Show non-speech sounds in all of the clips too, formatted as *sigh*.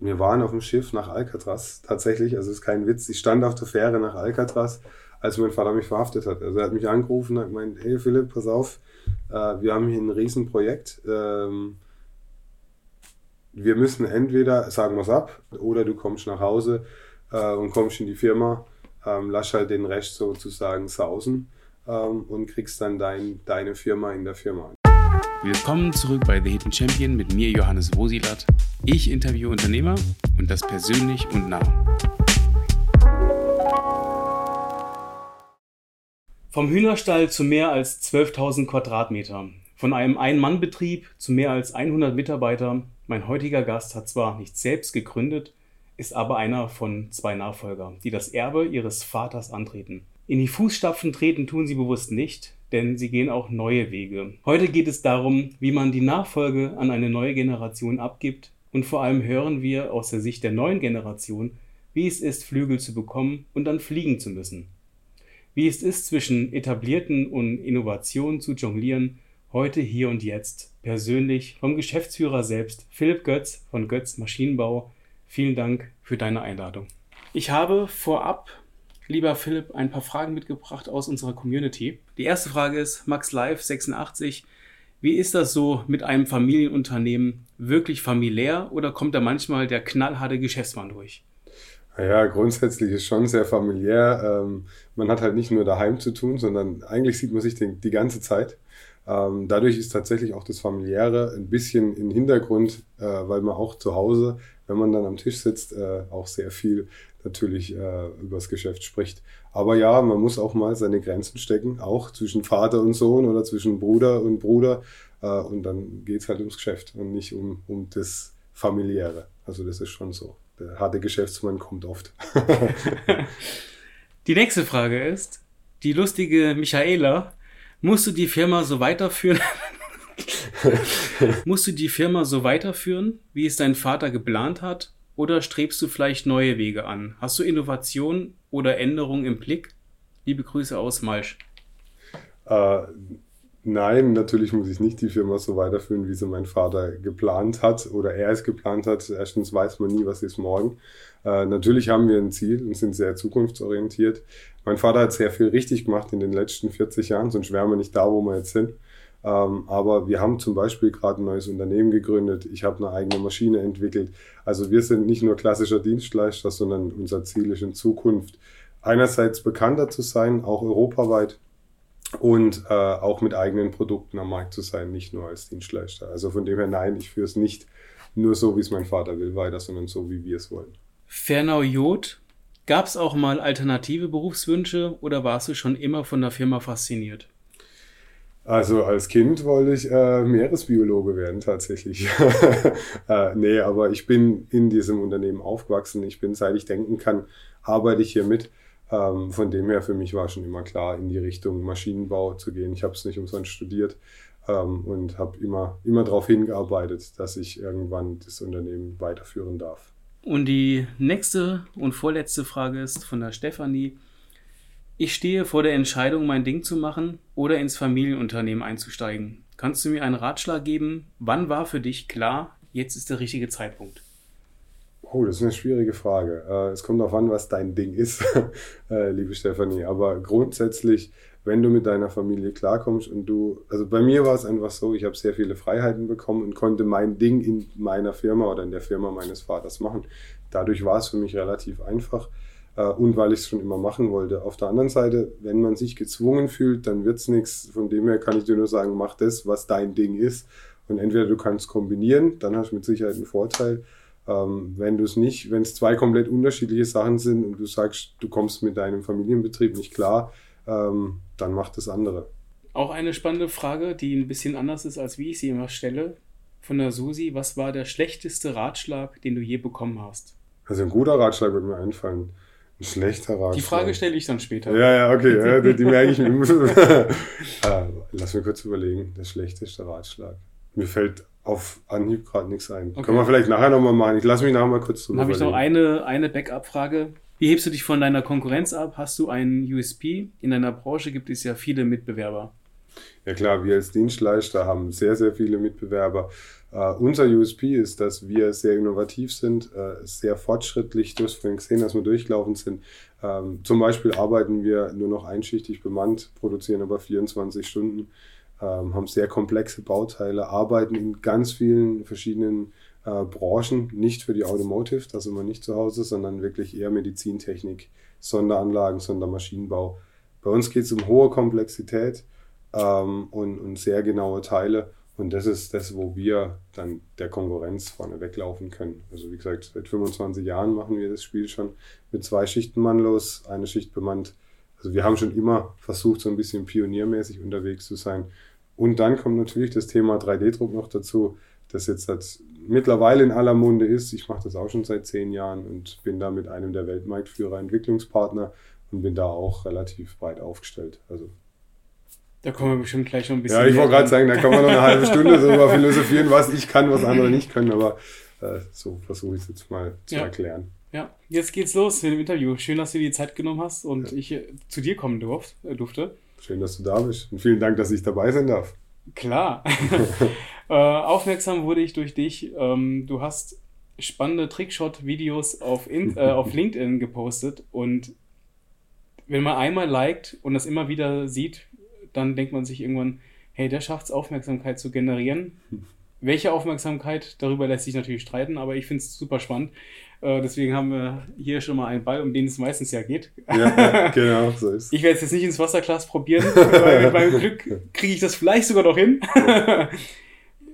wir waren auf dem Schiff nach Alcatraz, tatsächlich, also ist kein Witz. Ich stand auf der Fähre nach Alcatraz, als mein Vater mich verhaftet hat. Also er hat mich angerufen und hat gemeint, hey Philipp, pass auf, äh, wir haben hier ein Riesenprojekt. Ähm, wir müssen entweder, sagen es ab, oder du kommst nach Hause äh, und kommst in die Firma, ähm, lass halt den Rest sozusagen sausen ähm, und kriegst dann dein, deine Firma in der Firma. Willkommen zurück bei The Hidden Champion mit mir, Johannes Wosilat. Ich interviewe Unternehmer und das persönlich und nah. Vom Hühnerstall zu mehr als 12.000 Quadratmeter. Von einem Ein-Mann-Betrieb zu mehr als 100 Mitarbeiter. Mein heutiger Gast hat zwar nicht selbst gegründet, ist aber einer von zwei Nachfolgern, die das Erbe ihres Vaters antreten. In die Fußstapfen treten tun sie bewusst nicht, denn sie gehen auch neue Wege. Heute geht es darum, wie man die Nachfolge an eine neue Generation abgibt und vor allem hören wir aus der Sicht der neuen Generation, wie es ist, Flügel zu bekommen und dann fliegen zu müssen. Wie es ist, zwischen etablierten und Innovationen zu jonglieren, heute, hier und jetzt, persönlich vom Geschäftsführer selbst, Philipp Götz von Götz Maschinenbau. Vielen Dank für deine Einladung. Ich habe vorab lieber Philipp, ein paar Fragen mitgebracht aus unserer Community. Die erste Frage ist, Max Live 86, wie ist das so mit einem Familienunternehmen? Wirklich familiär oder kommt da manchmal der knallharte Geschäftsmann durch? Ja, grundsätzlich ist schon sehr familiär. Ähm, man hat halt nicht nur daheim zu tun, sondern eigentlich sieht man sich die, die ganze Zeit. Ähm, dadurch ist tatsächlich auch das Familiäre ein bisschen im Hintergrund, äh, weil man auch zu Hause, wenn man dann am Tisch sitzt, äh, auch sehr viel natürlich äh, über das Geschäft spricht. Aber ja, man muss auch mal seine Grenzen stecken, auch zwischen Vater und Sohn oder zwischen Bruder und Bruder. Äh, und dann geht es halt ums Geschäft und nicht um, um das Familiäre. Also das ist schon so. Der harte Geschäftsmann kommt oft. *laughs* *laughs* die nächste Frage ist, die lustige Michaela, musst du die Firma so weiterführen? Musst du die Firma so weiterführen, wie es dein Vater geplant hat? Oder strebst du vielleicht neue Wege an? Hast du Innovation oder Änderungen im Blick? Liebe Grüße aus Malsch. Äh, nein, natürlich muss ich nicht die Firma so weiterführen, wie sie mein Vater geplant hat oder er es geplant hat. Erstens weiß man nie, was ist morgen. Äh, natürlich haben wir ein Ziel und sind sehr zukunftsorientiert. Mein Vater hat sehr viel richtig gemacht in den letzten 40 Jahren, sonst wären wir nicht da, wo wir jetzt sind. Ähm, aber wir haben zum Beispiel gerade ein neues Unternehmen gegründet. Ich habe eine eigene Maschine entwickelt. Also wir sind nicht nur klassischer Dienstleister, sondern unser Ziel ist in Zukunft einerseits bekannter zu sein, auch europaweit und äh, auch mit eigenen Produkten am Markt zu sein, nicht nur als Dienstleister. Also von dem her nein, ich führe es nicht nur so, wie es mein Vater will, weiter, sondern so, wie wir es wollen. Fernau Jod, gab es auch mal alternative Berufswünsche oder warst du schon immer von der Firma fasziniert? Also als Kind wollte ich äh, Meeresbiologe werden tatsächlich. *laughs* äh, nee, aber ich bin in diesem Unternehmen aufgewachsen. Ich bin, seit ich denken kann, arbeite ich hier mit. Ähm, von dem her für mich war schon immer klar, in die Richtung Maschinenbau zu gehen. Ich habe es nicht umsonst studiert ähm, und habe immer, immer darauf hingearbeitet, dass ich irgendwann das Unternehmen weiterführen darf. Und die nächste und vorletzte Frage ist von der Stefanie. Ich stehe vor der Entscheidung, mein Ding zu machen oder ins Familienunternehmen einzusteigen. Kannst du mir einen Ratschlag geben? Wann war für dich klar, jetzt ist der richtige Zeitpunkt? Oh, das ist eine schwierige Frage. Äh, es kommt darauf an, was dein Ding ist, *laughs* äh, liebe Stefanie. Aber grundsätzlich, wenn du mit deiner Familie klarkommst und du, also bei mir war es einfach so, ich habe sehr viele Freiheiten bekommen und konnte mein Ding in meiner Firma oder in der Firma meines Vaters machen. Dadurch war es für mich relativ einfach und weil ich es schon immer machen wollte. Auf der anderen Seite, wenn man sich gezwungen fühlt, dann wird es nichts. Von dem her kann ich dir nur sagen, mach das, was dein Ding ist. Und entweder du kannst kombinieren, dann hast du mit Sicherheit einen Vorteil. Ähm, wenn du es nicht, wenn es zwei komplett unterschiedliche Sachen sind und du sagst, du kommst mit deinem Familienbetrieb nicht klar, ähm, dann mach das andere. Auch eine spannende Frage, die ein bisschen anders ist, als wie ich sie immer stelle. Von der Susi, was war der schlechteste Ratschlag, den du je bekommen hast? Also ein guter Ratschlag wird mir einfallen. Ein schlechter Ratschlag. Die Frage stelle ich dann später. Ja, ja, okay. ja, die, die merke ich mir. *laughs* *laughs* Ah, lass mir kurz überlegen. Der schlechteste Ratschlag. Mir fällt auf Anhieb gerade nichts ein. Okay. Können wir vielleicht nachher nochmal machen. Ich lasse mich nachher mal kurz drüber Dann habe ich noch eine, eine Backup-Frage. Wie hebst du dich von deiner Konkurrenz ab? Hast du einen USP? In deiner Branche gibt es ja viele Mitbewerber. Ja klar, wir als Dienstleister haben sehr, sehr viele Mitbewerber. Uh, unser USP ist, dass wir sehr innovativ sind, uh, sehr fortschrittlich. Du hast vorhin gesehen, dass wir durchgelaufen sind. Ähm, zum Beispiel arbeiten wir nur noch einschichtig bemannt, produzieren aber 24 Stunden, um, haben sehr komplexe Bauteile, arbeiten in ganz vielen verschiedenen uh, Branchen, nicht für die Automotive, da sind wir nicht zu Hause, sondern wirklich eher Medizintechnik, Sonderanlagen, Sondermaschinenbau. Bei uns geht es um hohe Komplexität ähm, und, und sehr genaue Teile. Und das ist das, wo wir dann der Konkurrenz vorne weglaufen können. Also wie gesagt, seit 25 Jahren machen wir das Spiel schon mit zwei Schichten mannlos, eine Schicht bemannt. Also wir haben schon immer versucht, so ein bisschen pioniermäßig unterwegs zu sein. Und dann kommt natürlich das Thema 3D-Druck noch dazu, das jetzt halt mittlerweile in aller Munde ist. Ich mache das auch schon seit zehn Jahren und bin da mit einem der Weltmarktführer Entwicklungspartner und bin da auch relativ breit aufgestellt. Also da kommen wir bestimmt gleich noch ein bisschen. Ja, ich wollte gerade sagen, da kann man noch eine halbe *laughs* Stunde darüber philosophieren, was ich kann, was andere nicht können, aber äh, so versuche ich es jetzt mal zu ja. erklären. Ja, jetzt geht's los mit dem Interview. Schön, dass du dir die Zeit genommen hast und ja. ich äh, zu dir kommen durft, äh, durfte. Schön, dass du da bist und vielen Dank, dass ich dabei sein darf. Klar. *laughs* *laughs* äh, aufmerksam wurde ich durch dich. Ähm, du hast spannende Trickshot-Videos auf, äh, auf LinkedIn gepostet und wenn man einmal liked und das immer wieder sieht, dann denkt man sich irgendwann, hey, der schafft es, Aufmerksamkeit zu generieren. *laughs* Welche Aufmerksamkeit, darüber lässt sich natürlich streiten, aber ich finde es super spannend. Äh, deswegen haben wir hier schon mal einen Ball, um den es meistens ja geht. Ja, genau, so *laughs* ist Ich werde es jetzt nicht ins Wasserglas probieren, *laughs* weil mit meinem Glück kriege ich das vielleicht sogar noch hin.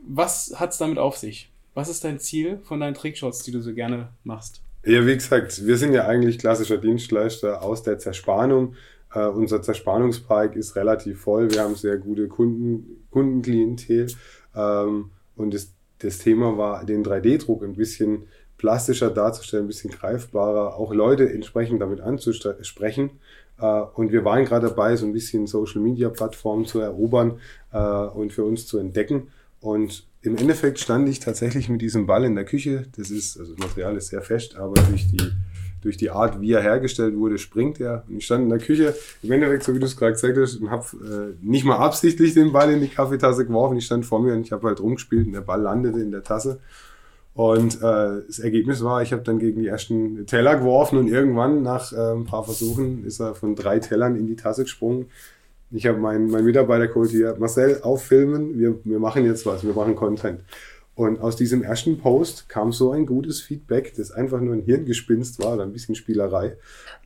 Was hat es damit auf sich? Was ist dein Ziel von deinen Trickshots, die du so gerne machst? Ja, wie gesagt, wir sind ja eigentlich klassischer Dienstleister aus der Zerspannung. Uh, unser Zerspannungspark ist relativ voll. Wir haben sehr gute Kunden, Kundenklientel. Ähm, und das, das Thema war, den 3D-Druck ein bisschen plastischer darzustellen, ein bisschen greifbarer, auch Leute entsprechend damit anzusprechen. Äh, und wir waren gerade dabei, so ein bisschen Social-Media-Plattformen zu erobern äh, und für uns zu entdecken. Und im Endeffekt stand ich tatsächlich mit diesem Ball in der Küche. Das ist, also das Material ist sehr fest, aber durch die durch die Art, wie er hergestellt wurde, springt er. Und ich stand in der Küche, im Endeffekt, so wie du es gerade gesagt hast, und habe äh, nicht mal absichtlich den Ball in die Kaffeetasse geworfen. Ich stand vor mir und ich habe halt rumgespielt und der Ball landete in der Tasse. Und äh, das Ergebnis war, ich habe dann gegen die ersten Teller geworfen und irgendwann nach äh, ein paar Versuchen ist er von drei Tellern in die Tasse gesprungen. Ich habe meinen mein Mitarbeiter geholt hier, Marcel, auffilmen, wir, wir machen jetzt was, wir machen Content. Und aus diesem ersten Post kam so ein gutes Feedback, das einfach nur ein Hirngespinst war oder ein bisschen Spielerei,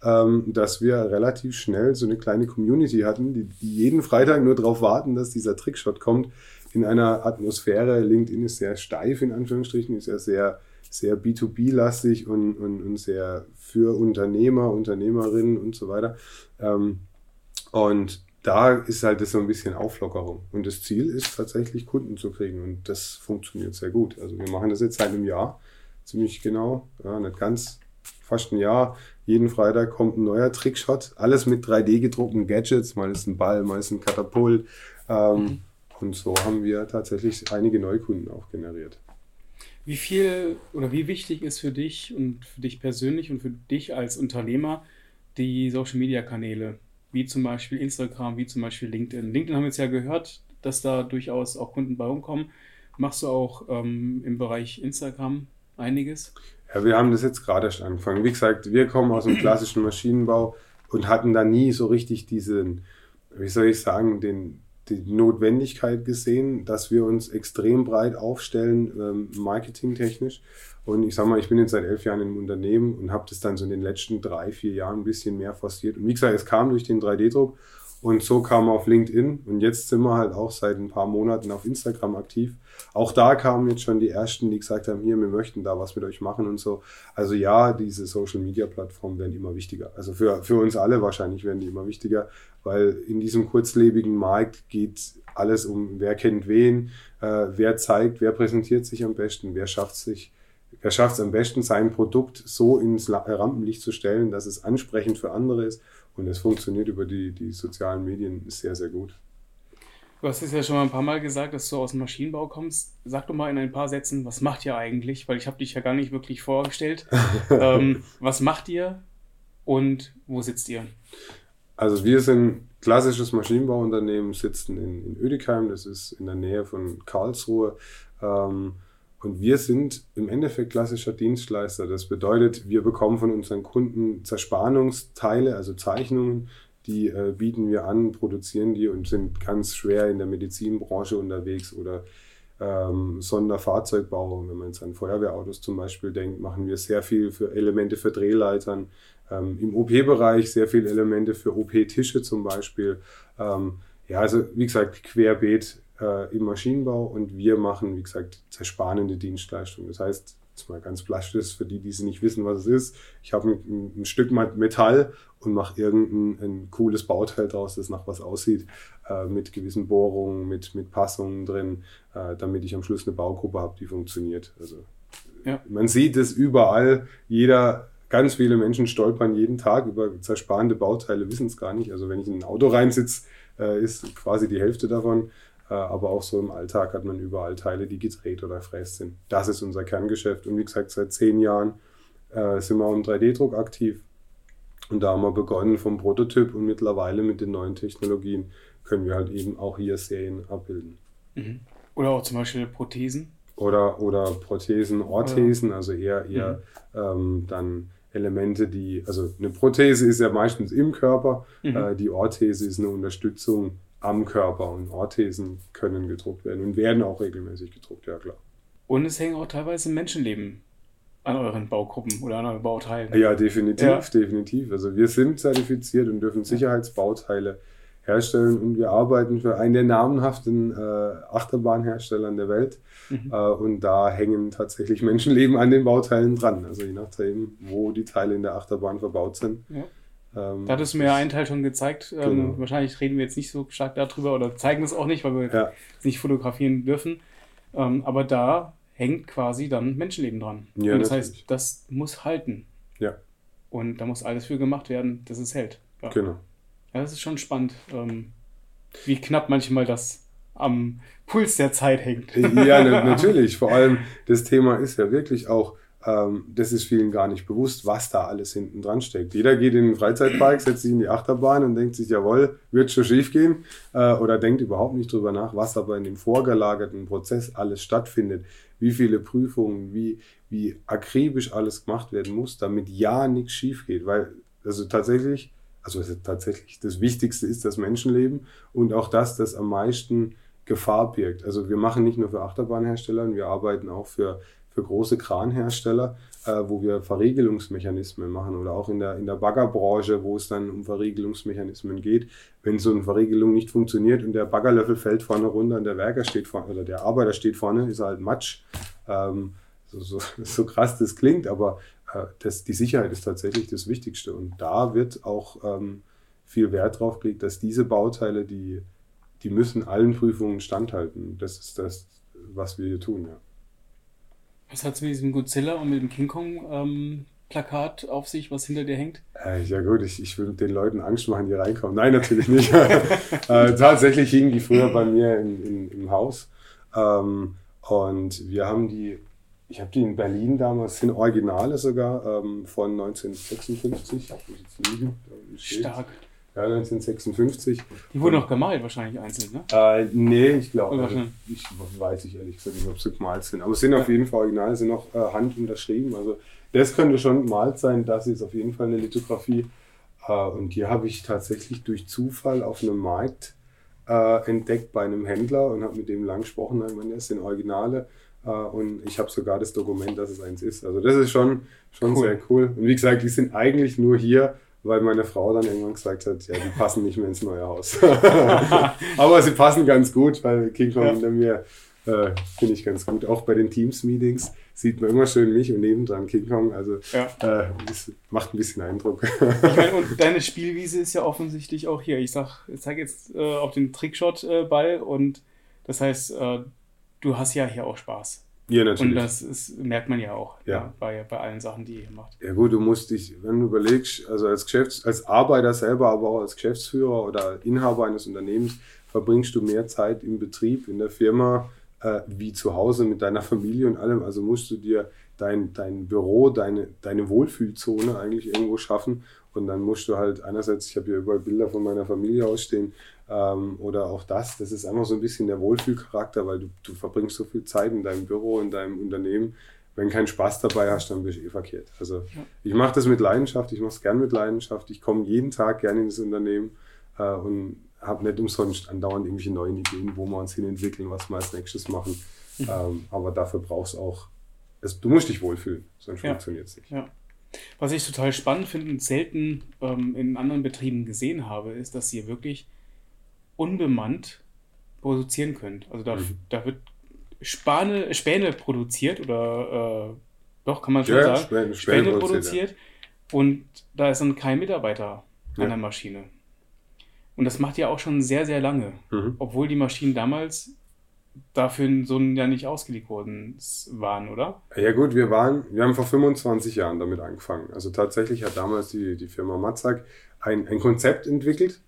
ähm, dass wir relativ schnell so eine kleine Community hatten, die, die jeden Freitag nur darauf warten, dass dieser Trickshot kommt. In einer Atmosphäre, LinkedIn ist sehr steif in Anführungsstrichen, ist ja sehr, sehr B2B-lastig und, und, und sehr für Unternehmer, Unternehmerinnen und so weiter. Ähm, und da ist halt das so ein bisschen Auflockerung. Und das Ziel ist tatsächlich Kunden zu kriegen. Und das funktioniert sehr gut. Also wir machen das jetzt seit einem Jahr, ziemlich genau, ja, nicht ganz, fast ein Jahr. Jeden Freitag kommt ein neuer Trickshot. Alles mit 3D gedruckten Gadgets. Mal ist ein Ball, mal ist ein Katapult. Ähm, mhm. Und so haben wir tatsächlich einige Neukunden auch generiert. Wie viel oder wie wichtig ist für dich und für dich persönlich und für dich als Unternehmer die Social Media Kanäle? Wie zum Beispiel Instagram, wie zum Beispiel LinkedIn. LinkedIn haben wir jetzt ja gehört, dass da durchaus auch Kunden bei rumkommen. Machst du auch ähm, im Bereich Instagram einiges? Ja, wir haben das jetzt gerade erst angefangen. Wie gesagt, wir kommen aus dem *clears throat* klassischen Maschinenbau und hatten da nie so richtig diesen, wie soll ich sagen, den, die Notwendigkeit gesehen, dass wir uns extrem breit aufstellen, ähm, marketingtechnisch. Und ich sag mal, ich bin jetzt seit elf Jahren im Unternehmen und habe das dann so in den letzten drei, vier Jahren ein bisschen mehr forciert. Und wie gesagt, es kam durch den 3D-Druck und so kam auf LinkedIn und jetzt sind wir halt auch seit ein paar Monaten auf Instagram aktiv. Auch da kamen jetzt schon die ersten, die gesagt haben, hier, wir möchten da was mit euch machen und so. Also ja, diese Social Media Plattformen werden immer wichtiger. Also für, für uns alle wahrscheinlich werden die immer wichtiger, weil in diesem kurzlebigen Markt geht alles um, wer kennt wen, äh, wer zeigt, wer präsentiert sich am besten, wer schafft sich er schafft es am besten, sein Produkt so ins Rampenlicht zu stellen, dass es ansprechend für andere ist. Und es funktioniert über die, die sozialen Medien sehr, sehr gut. Du hast es ja schon mal ein paar Mal gesagt, dass du aus dem Maschinenbau kommst. Sag doch mal in ein paar Sätzen, was macht ihr eigentlich? Weil ich habe dich ja gar nicht wirklich vorgestellt. *laughs* ähm, was macht ihr und wo sitzt ihr? Also wir sind klassisches Maschinenbauunternehmen, sitzen in, in Ödikheim, das ist in der Nähe von Karlsruhe. Ähm, und wir sind im Endeffekt klassischer Dienstleister. Das bedeutet, wir bekommen von unseren Kunden Zerspannungsteile, also Zeichnungen, die äh, bieten wir an, produzieren die und sind ganz schwer in der Medizinbranche unterwegs oder ähm, Sonderfahrzeugbau. Wenn man jetzt an Feuerwehrautos zum Beispiel denkt, machen wir sehr viel für Elemente für Drehleitern. Ähm, Im OP-Bereich sehr viele Elemente für OP-Tische zum Beispiel. Ähm, ja, also wie gesagt, querbeet äh, im Maschinenbau und wir machen, wie gesagt, zerspanende Dienstleistungen. Das heißt, jetzt mal ganz plastisch für die, die sie nicht wissen, was es ist. Ich habe ein, ein, Stück Metall und mache irgendein ein cooles Bauteil draus, das nach was aussieht, äh, mit gewissen Bohrungen, mit, mit Passungen drin, äh, damit ich am Schluss eine Baugruppe habe, die funktioniert. Also ja. man sieht es überall. Jeder, ganz viele Menschen stolpern jeden Tag über zersparende Bauteile, wissen es gar nicht. Also wenn ich in ein Auto reinsitze, äh, ist quasi die Hälfte davon. Äh, aber auch so im Alltag hat man überall Teile, die gedreht oder fräst sind. Das ist unser Kerngeschäft. Und wie gesagt, seit zehn Jahren äh, sind wir im 3D-Druck aktiv. Und da haben wir begonnen vom Prototyp und mittlerweile mit den neuen Technologien können wir halt eben auch hier Serien abbilden. Mhm. Oder auch zum Beispiel Prothesen. Oder, oder Prothesen, Orthesen, also eher, eher mhm. ähm, dann Elemente, die, also eine Prothese ist ja meistens im Körper, mhm. äh, die Orthese ist eine Unterstützung am Körper und Orthesen können gedruckt werden und werden auch regelmäßig gedruckt, ja klar. Und es hängen auch teilweise Menschenleben an euren Baugruppen oder an euren Bauteilen. Ja, definitiv, ja. definitiv. Also wir sind zertifiziert und dürfen Sicherheitsbauteile herstellen und wir arbeiten für einen der namenhaften äh, Achterbahnhersteller der Welt. Mhm. Äh, und da hängen tatsächlich Menschenleben an den Bauteilen dran. Also je nachdem, wo die Teile in der Achterbahn verbaut sind. Ja ähm, da hattest du mir ja einen Teil schon gezeigt. Ähm, genau. wahrscheinlich reden wir jetzt nicht so stark darüber oder zeigen es auch nicht, weil wir ja. es nicht fotografieren dürfen. Ähm, aber da hängt quasi dann Menschenleben dran. Ja, Und das natürlich. heißt, das muss halten. Ja. Und da muss alles für gemacht werden, dass es hält. Ja. Genau. Ja, das ist schon spannend, ähm, wie knapp manchmal das am Puls der Zeit hängt. Ja, *laughs* natürlich. Vor allem das Thema ist ja wirklich auch ähm, das ist vielen gar nicht bewusst, was da alles hinten dran steckt. Jeder geht in den Freizeitpark, setzt sich in die Achterbahn und denkt sich, jawohl, wird schon schief gehen äh, oder denkt überhaupt nicht drüber nach, was aber in dem vorgelagerten Prozess alles stattfindet, wie viele Prüfungen, wie, wie akribisch alles gemacht werden muss, damit ja nichts schief geht, weil also tatsächlich, also tatsächlich das Wichtigste ist das Menschenleben und auch das, das am meisten Gefahr birgt. Also wir machen nicht nur für Achterbahnhersteller, wir arbeiten auch für für große Kranhersteller, äh, wo wir Verriegelungsmechanismen machen oder auch in der, in der Baggerbranche, wo es dann um Verriegelungsmechanismen geht. Wenn so eine Verriegelung nicht funktioniert und der Baggerlöffel fällt vorne runter und der Werker steht vorne oder der Arbeiter steht vorne, ist halt Matsch. Ähm, so, so, *laughs* so, krass das klingt, aber äh, das, die Sicherheit ist tatsächlich das Wichtigste. Und da wird auch ähm, viel Wert drauf gelegt, dass diese Bauteile, die, die müssen allen Prüfungen standhalten. Das ist das, was wir hier tun, ja. Was hat es mit diesem Godzilla und mit dem King Kong ähm, Plakat auf sich, was hinter dir hängt? Äh, ja gut, ich, ich will den Leuten Angst machen, die reinkommen. Nein, natürlich nicht. *laughs* äh, tatsächlich hingen die früher bei mir in, in, im Haus. Ähm, und wir haben die, ich habe die in Berlin damals, sind Originale sogar, ähm, von 1956. Stark. Ja, 1956. Die wurden noch gemalt, wahrscheinlich einzeln, ne? Äh, nee, ich glaube. Also, ich weiß ich ehrlich gesagt nicht, ob sie gemalt sind. Aber es sind ja. auf jeden Fall original, sind noch äh, Hand unterschrieben. Also das könnte schon gemalt sein, das ist auf jeden Fall eine Lithografie. Äh, und die habe ich tatsächlich durch Zufall auf einem Markt äh, entdeckt bei einem Händler und habe mit dem lang gesprochen. Ich meine, das sind Originale. Und ich habe sogar das Dokument, dass es eins ist. Also das ist schon, schon cool. sehr cool. Und wie gesagt, die sind eigentlich nur hier weil meine Frau dann irgendwann gesagt hat, ja, die passen nicht mehr ins neue Haus. *laughs* Aber sie passen ganz gut, weil King Kong ja. hinter mir äh, finde ich ganz gut. Auch bei den Teams-Meetings sieht man immer schön mich und nebendran King Kong. Also ja. äh, es macht ein bisschen Eindruck. ich meine, *laughs* und deine Spielwiese ist ja offensichtlich auch hier. Ich sag, ich zeige jetzt äh, auf den Trickshot-Ball äh, und das heißt, äh, du hast ja hier auch Spaß. Ja, natürlich. Und das ist, merkt man ja auch ja. ja. bei, bei allen Sachen, die ihr macht. Ja gut, du musst dich, wenn du überlegst, also als, Geschäfts-, als Arbeiter selber, aber auch als Geschäftsführer oder Inhaber eines Unternehmens, verbringst du mehr Zeit im Betrieb, in der Firma, äh, wie zu Hause mit deiner Familie und allem. Also musst du dir dein, dein Büro, deine, deine Wohlfühlzone eigentlich irgendwo schaffen. Und dann musst du halt einerseits, ich habe hier überall Bilder von meiner Familie ausstehen, ähm, oder auch das, das ist einfach so ein bisschen der Wohlfühlcharakter, weil du, du verbringst so viel Zeit in deinem Büro, in deinem Unternehmen. Wenn keinen Spaß dabei hast, dann bist du eh verkehrt. Also ja. ich mache das mit Leidenschaft, ich mache es gern mit Leidenschaft. Ich komme jeden Tag gerne in das Unternehmen äh, und habe nicht umsonst andauernd irgendwelche neuen Ideen, wo wir uns hin entwickeln, was wir als nächstes machen. Mhm. Ähm, aber dafür brauchst du auch, es, du musst dich wohlfühlen, sonst ja. funktioniert es nicht. Ja. Was ich total spannend finde und selten ähm, in anderen Betrieben gesehen habe, ist, dass ihr wirklich unbemannt produzieren könnt. Also da, mhm. da wird Spane, Späne produziert oder äh, doch, kann man schon ja, sagen. Späne, Späne, Späne produziert. Ja. Und da ist dann kein Mitarbeiter ja. an der Maschine. Und das macht ihr auch schon sehr, sehr lange. Mhm. Obwohl die Maschinen damals dafür so ja nicht ausgelegt worden waren, oder? Ja gut, wir waren, wir haben vor 25 Jahren damit angefangen. Also tatsächlich hat damals die, die Firma Matzak ein, ein Konzept entwickelt.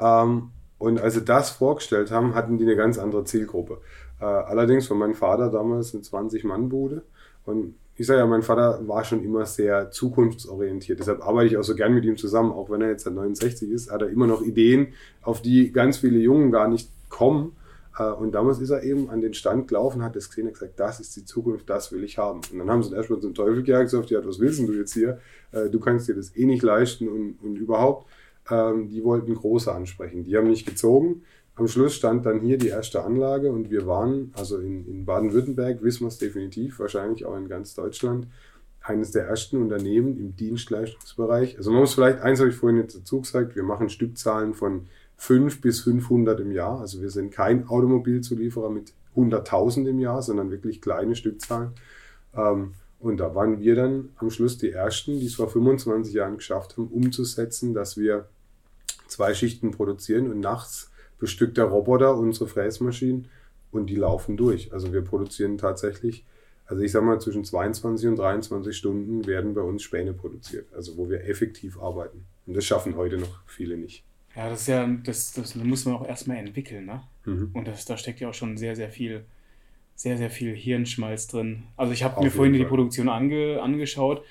Ähm, und als sie das vorgestellt haben, hatten die eine ganz andere Zielgruppe. Äh, allerdings war mein Vater damals eine 20-Mann-Bude. Und ich sage ja, mein Vater war schon immer sehr zukunftsorientiert. Deshalb arbeite ich auch so gern mit ihm zusammen. Auch wenn er jetzt 69 ist, hat er immer noch Ideen, auf die ganz viele Jungen gar nicht kommen. Äh, und damals ist er eben an den Stand gelaufen, hat das gesehen und gesagt, das ist die Zukunft, das will ich haben. Und dann haben sie erstmal zum Teufel gejagt, gesagt, ja, was willst du jetzt hier? Äh, du kannst dir das eh nicht leisten und, und überhaupt. Ähm, die wollten große ansprechen. Die haben nicht gezogen. Am Schluss stand dann hier die erste Anlage und wir waren, also in, in Baden-Württemberg, wissen wir es definitiv, wahrscheinlich auch in ganz Deutschland, eines der ersten Unternehmen im Dienstleistungsbereich. Also man muss vielleicht, eins habe ich vorhin jetzt dazu gesagt, wir machen Stückzahlen von 5 bis 500 im Jahr. Also wir sind kein Automobilzulieferer mit 100.000 im Jahr, sondern wirklich kleine Stückzahlen. Ähm, und da waren wir dann am Schluss die Ersten, die es vor 25 Jahren geschafft haben, umzusetzen, dass wir zwei Schichten produzieren und nachts bestückt der Roboter unsere Fräsmaschinen und die laufen durch. Also wir produzieren tatsächlich, also ich sage mal, zwischen 22 und 23 Stunden werden bei uns Späne produziert, also wo wir effektiv arbeiten. Und das schaffen heute noch viele nicht. Ja, das ist ja, das, das muss man auch erstmal entwickeln, ne? Mhm. Und das, da steckt ja auch schon sehr, sehr viel, sehr, sehr viel Hirnschmalz drin. Also ich habe mir vorhin Fall. die Produktion ange, angeschaut.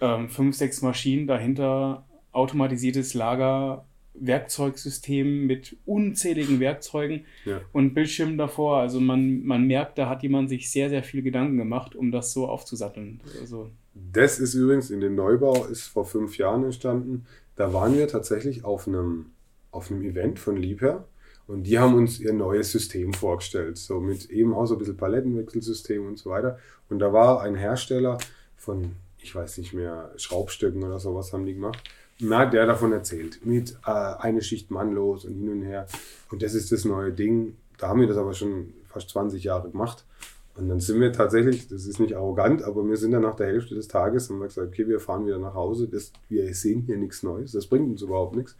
Ähm, fünf, sechs Maschinen dahinter, automatisiertes Lager, Werkzeugsystem mit unzähligen Werkzeugen ja. und Bildschirmen davor. Also man, man merkt, da hat jemand sich sehr, sehr viel Gedanken gemacht, um das so aufzusatteln. Also das ist übrigens in dem Neubau, ist vor fünf Jahren entstanden. Da waren wir tatsächlich auf einem, auf einem Event von Liebherr und die haben uns ihr neues System vorgestellt. So mit eben auch so ein bisschen Palettenwechselsystem und so weiter. Und da war ein Hersteller von, ich weiß nicht mehr, Schraubstöcken oder sowas haben die gemacht na, der davon erzählt, mit äh, eine Schicht mannlos und hin und her. Und das ist das neue Ding. Da haben wir das aber schon fast 20 Jahre gemacht. Und dann sind wir tatsächlich, das ist nicht arrogant, aber wir sind dann nach der Hälfte des Tages und haben gesagt, okay, wir fahren wieder nach Hause. Das, wir sehen hier nichts Neues, das bringt uns überhaupt nichts.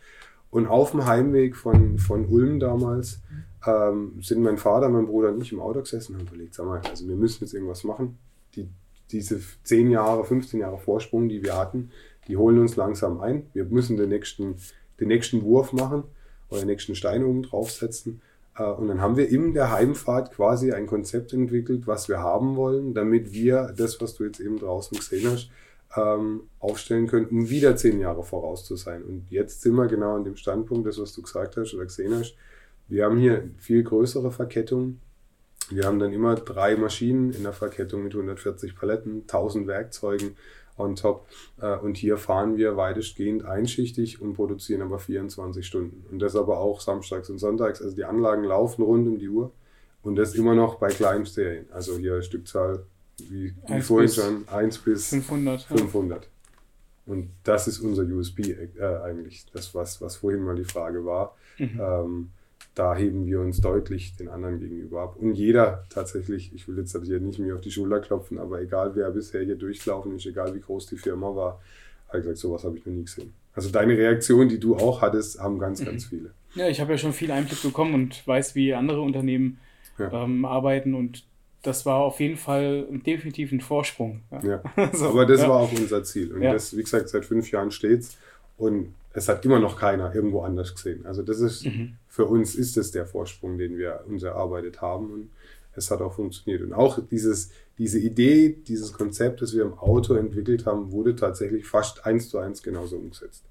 Und auf dem Heimweg von, von Ulm damals ähm, sind mein Vater, mein Bruder und ich im Auto gesessen und haben überlegt, sag mal, also wir müssen jetzt irgendwas machen. Die, diese 10 Jahre, 15 Jahre Vorsprung, die wir hatten, die holen uns langsam ein. Wir müssen den nächsten, den nächsten Wurf machen oder den nächsten Stein oben draufsetzen. Äh, und dann haben wir in der Heimfahrt quasi ein Konzept entwickelt, was wir haben wollen, damit wir das, was du jetzt eben draußen gesehen hast, ähm, aufstellen können, um wieder zehn Jahre voraus zu sein. Und jetzt sind wir genau an dem Standpunkt, das, was du gesagt hast oder gesehen hast. Wir haben hier viel größere Verkettungen. Wir haben dann immer drei Maschinen in der Verkettung mit 140 Paletten, 1000 Werkzeugen on top. Äh, und hier fahren wir weitestgehend einschichtig und produzieren aber 24 Stunden. Und das aber auch samstags und sonntags. Also die Anlagen laufen rund um die Uhr und das immer noch bei kleinen Serien. Also hier Stückzahl, wie, wie vorhin schon, 1 bis 500. 500. Ja. Und das ist unser USB äh, eigentlich, das, was, was vorhin mal die Frage war. Mhm. Ähm, da heben wir uns deutlich den anderen gegenüber ab. Und jeder tatsächlich, ich will jetzt hier nicht mehr auf die Schulter klopfen, aber egal wer bisher hier durchgelaufen ist, egal wie groß die Firma war, hat gesagt, sowas habe ich noch nie gesehen. Also deine Reaktion, die du auch hattest, haben ganz, mhm. ganz viele. Ja, ich habe ja schon viel Einblick bekommen und weiß, wie andere Unternehmen ja. ähm, arbeiten und das war auf jeden Fall definitiv ein Vorsprung. Ja, ja. *laughs* so, aber das ja. war auch unser Ziel. Und das, wie gesagt, seit fünf Jahren steht's. Und es hat immer noch keiner irgendwo anders gesehen. Also das ist, mhm. Für uns ist es der Vorsprung, den wir uns erarbeitet haben und es hat auch funktioniert. Und auch dieses, diese Idee, dieses Konzept, das wir im Auto entwickelt haben, wurde tatsächlich fast eins zu eins genauso umgesetzt.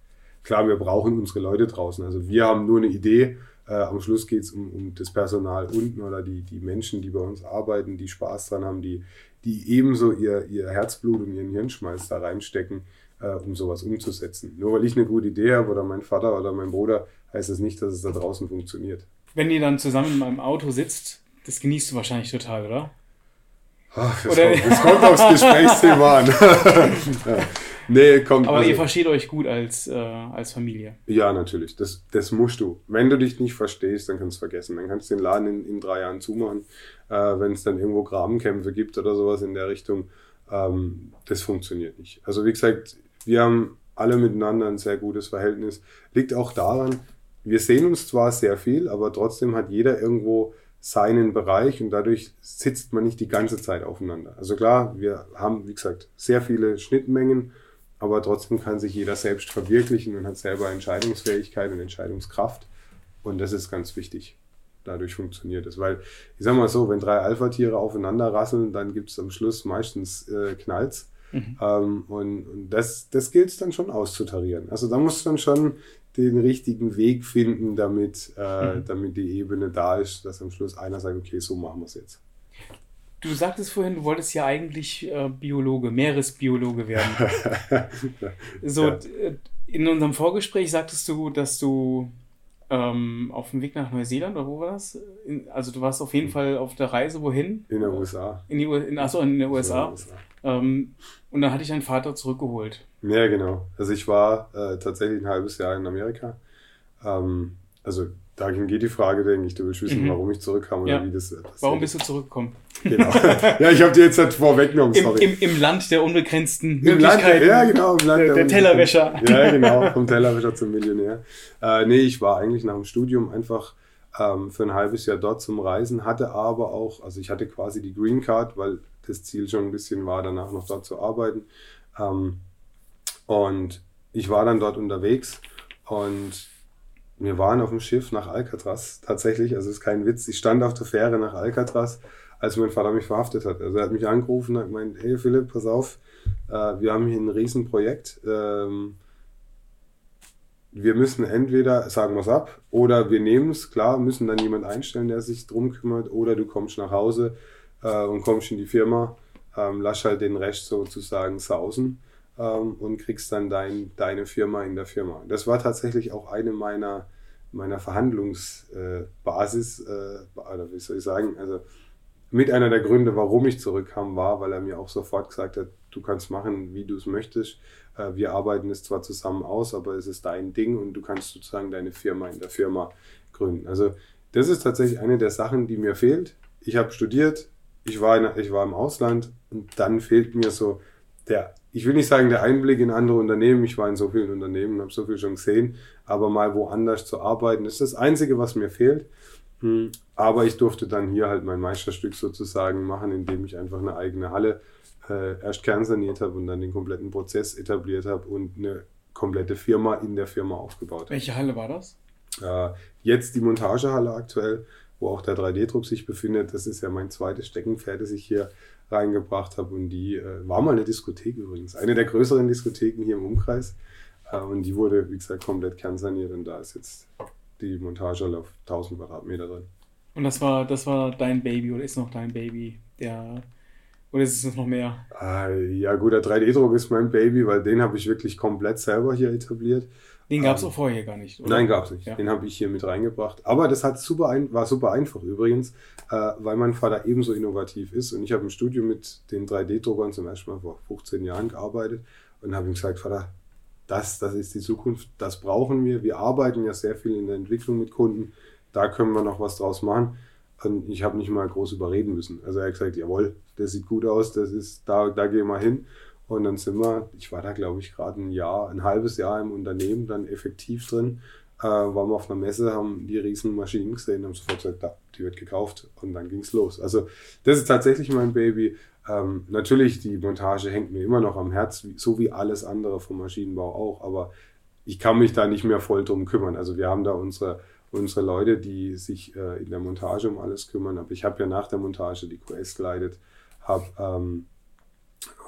Klar, wir brauchen unsere Leute draußen. Also wir haben nur eine Idee. Äh, am Schluss geht es um, um das Personal unten oder die, die Menschen, die bei uns arbeiten, die Spaß dran haben, die, die ebenso ihr, ihr Herzblut und ihren Hirnschmalz da reinstecken, äh, um sowas umzusetzen. Nur weil ich eine gute Idee habe oder mein Vater oder mein Bruder, heißt das nicht, dass es da draußen funktioniert. Wenn ihr dann zusammen in meinem Auto sitzt, das genießt du wahrscheinlich total, oder? Ach, das, kommt, das kommt aufs Gesprächsthema an. *laughs* ja. Nee, kommt. Aber also, ihr versteht euch gut als, äh, als Familie. Ja, natürlich. Das, das musst du. Wenn du dich nicht verstehst, dann kannst du es vergessen. Dann kannst du den Laden in, in drei Jahren zumachen. Äh, Wenn es dann irgendwo Grabenkämpfe gibt oder sowas in der Richtung, ähm, das funktioniert nicht. Also wie gesagt, wir haben alle miteinander ein sehr gutes Verhältnis. Liegt auch daran, wir sehen uns zwar sehr viel, aber trotzdem hat jeder irgendwo seinen Bereich und dadurch sitzt man nicht die ganze Zeit aufeinander. Also klar, wir haben, wie gesagt, sehr viele Schnittmengen aber trotzdem kann sich jeder selbst verwirklichen und hat selber Entscheidungsfähigkeit und Entscheidungskraft. Und das ist ganz wichtig. Dadurch funktioniert es. Weil, ich sag mal so, wenn drei Alpha-Tiere aufeinander rasseln, dann gibt es am Schluss meistens äh, Knalls. Mhm. Ähm, und, und das, das gilt es dann schon auszutarieren. Also da muss man schon den richtigen Weg finden, damit, äh, mhm. damit die Ebene da ist, dass am Schluss einer sagt, okay, so machen wir es jetzt. Du sagtest vorhin, du wolltest ja eigentlich äh, Biologe, Meeresbiologe werden. *laughs* so, ja. Äh, in unserem Vorgespräch sagtest du, dass du ähm, auf dem Weg nach Neuseeland, oder wo war das? In, also du warst auf jeden hm. Fall auf der Reise, wohin? In der USA. In die, in, achso, in der USA. In USA. Ähm, und dann hatte ich deinen Vater zurückgeholt. Ja, genau. Also ich war äh, tatsächlich ein halbes Jahr in Amerika. Ähm, also Dahin geht die Frage, denke ich. Du willst wissen, mhm. warum ich zurückkam oder ja. wie das passiert. Warum bist du zurückgekommen? Genau. *laughs* Ja, ich habe dir jetzt halt vorweggenommen, sorry. Im, im, Im, Land der unbegrenzten Im Möglichkeiten. Land, ja, genau. Im Land der, der Tellerwäscher. Ja, *laughs* genau. Vom Tellerwäscher zum Millionär. Äh, nee, ich war eigentlich nach dem Studium einfach ähm, für ein halbes Jahr dort zum Reisen, hatte aber auch, also ich hatte quasi die Green Card, weil das Ziel schon ein bisschen war, danach noch dort zu arbeiten. Ähm, und ich war dann dort unterwegs und wir waren auf dem Schiff nach Alcatraz, tatsächlich, also ist kein Witz. Ich stand auf der Fähre nach Alcatraz, als mein Vater mich verhaftet hat. Also er hat mich angerufen und hat gemeint, hey Philipp, pass auf, äh, wir haben hier ein Riesenprojekt. Ähm, wir müssen entweder sagen es ab oder wir nehmen es, klar, müssen dann jemand einstellen, der sich drum kümmert, oder du kommst nach Hause äh, und kommst in die Firma, ähm, lass halt den Rest sozusagen sausen ähm, und kriegst dann dein, deine Firma in der Firma. Das war tatsächlich auch eine meiner, meiner Verhandlungsbasis, äh, oder wie soll ich sagen, also mit einer der Gründe, warum ich zurückkam, war, weil er mir auch sofort gesagt hat, du kannst machen, wie du es möchtest. Äh, wir arbeiten es zwar zusammen aus, aber es ist dein Ding und du kannst sozusagen deine Firma in der Firma gründen. Also das ist tatsächlich eine der Sachen, die mir fehlt. Ich habe studiert, ich war, in, ich war im Ausland und dann fehlt mir so der ich will nicht sagen, der Einblick in andere Unternehmen, ich war in so vielen Unternehmen, habe so viel schon gesehen, aber mal woanders zu arbeiten, ist das Einzige, was mir fehlt. Hm, aber ich durfte dann hier halt mein Meisterstück sozusagen machen, indem ich einfach eine eigene Halle äh, erst kernsaniert habe und dann den kompletten Prozess etabliert habe und eine komplette Firma in der Firma aufgebaut habe. Welche Halle war das? Äh, jetzt die Montagehalle aktuell, wo auch der 3D-Druck sich befindet. Das ist ja mein zweites Steckenpferd, das ich hier reingebracht habe. Und die äh, war mal eine Diskothek übrigens. Eine der größeren Diskotheken hier im Umkreis. Äh, und die wurde, wie gesagt, komplett kernsaniert. Und da ist jetzt die Montage auf 1000 Quadratmeter drin. Und das war, das war dein Baby oder ist noch dein Baby? Der, oder ist es noch mehr? Ah, ja, gut, der 3D-Druck ist mein Baby, weil den habe ich wirklich komplett selber hier etabliert. Den gab es ähm, auch vorher gar nicht, oder? Nein, gab es nicht. Ja. Den habe ich hier mit reingebracht. Aber das hat super ein, war super einfach übrigens, äh, weil mein Vater ebenso innovativ ist. Und ich habe im Studio mit den 3D-Druckern zum ersten Mal vor 15 Jahren gearbeitet und habe ihm gesagt, Vater, das, das ist die Zukunft, das brauchen wir. Wir arbeiten ja sehr viel in der Entwicklung mit Kunden. Da können wir noch was draus machen. Und ich habe nicht mal groß überreden müssen. Also er hat gesagt, jawohl, das sieht gut aus, das ist, da, da gehen wir hin. Und dann sind wir, ich war da glaube ich gerade ein Jahr, ein halbes Jahr im Unternehmen, dann effektiv drin. Äh, waren wir auf einer Messe, haben die riesen Maschinen gesehen, haben sofort gesagt, da, die wird gekauft und dann ging es los. Also das ist tatsächlich mein Baby. Ähm, natürlich, die Montage hängt mir immer noch am Herz, so wie alles andere vom Maschinenbau auch, aber ich kann mich da nicht mehr voll drum kümmern. Also wir haben da unsere, unsere Leute, die sich äh, in der Montage um alles kümmern, aber ich habe ja nach der Montage die QS geleitet habe ähm,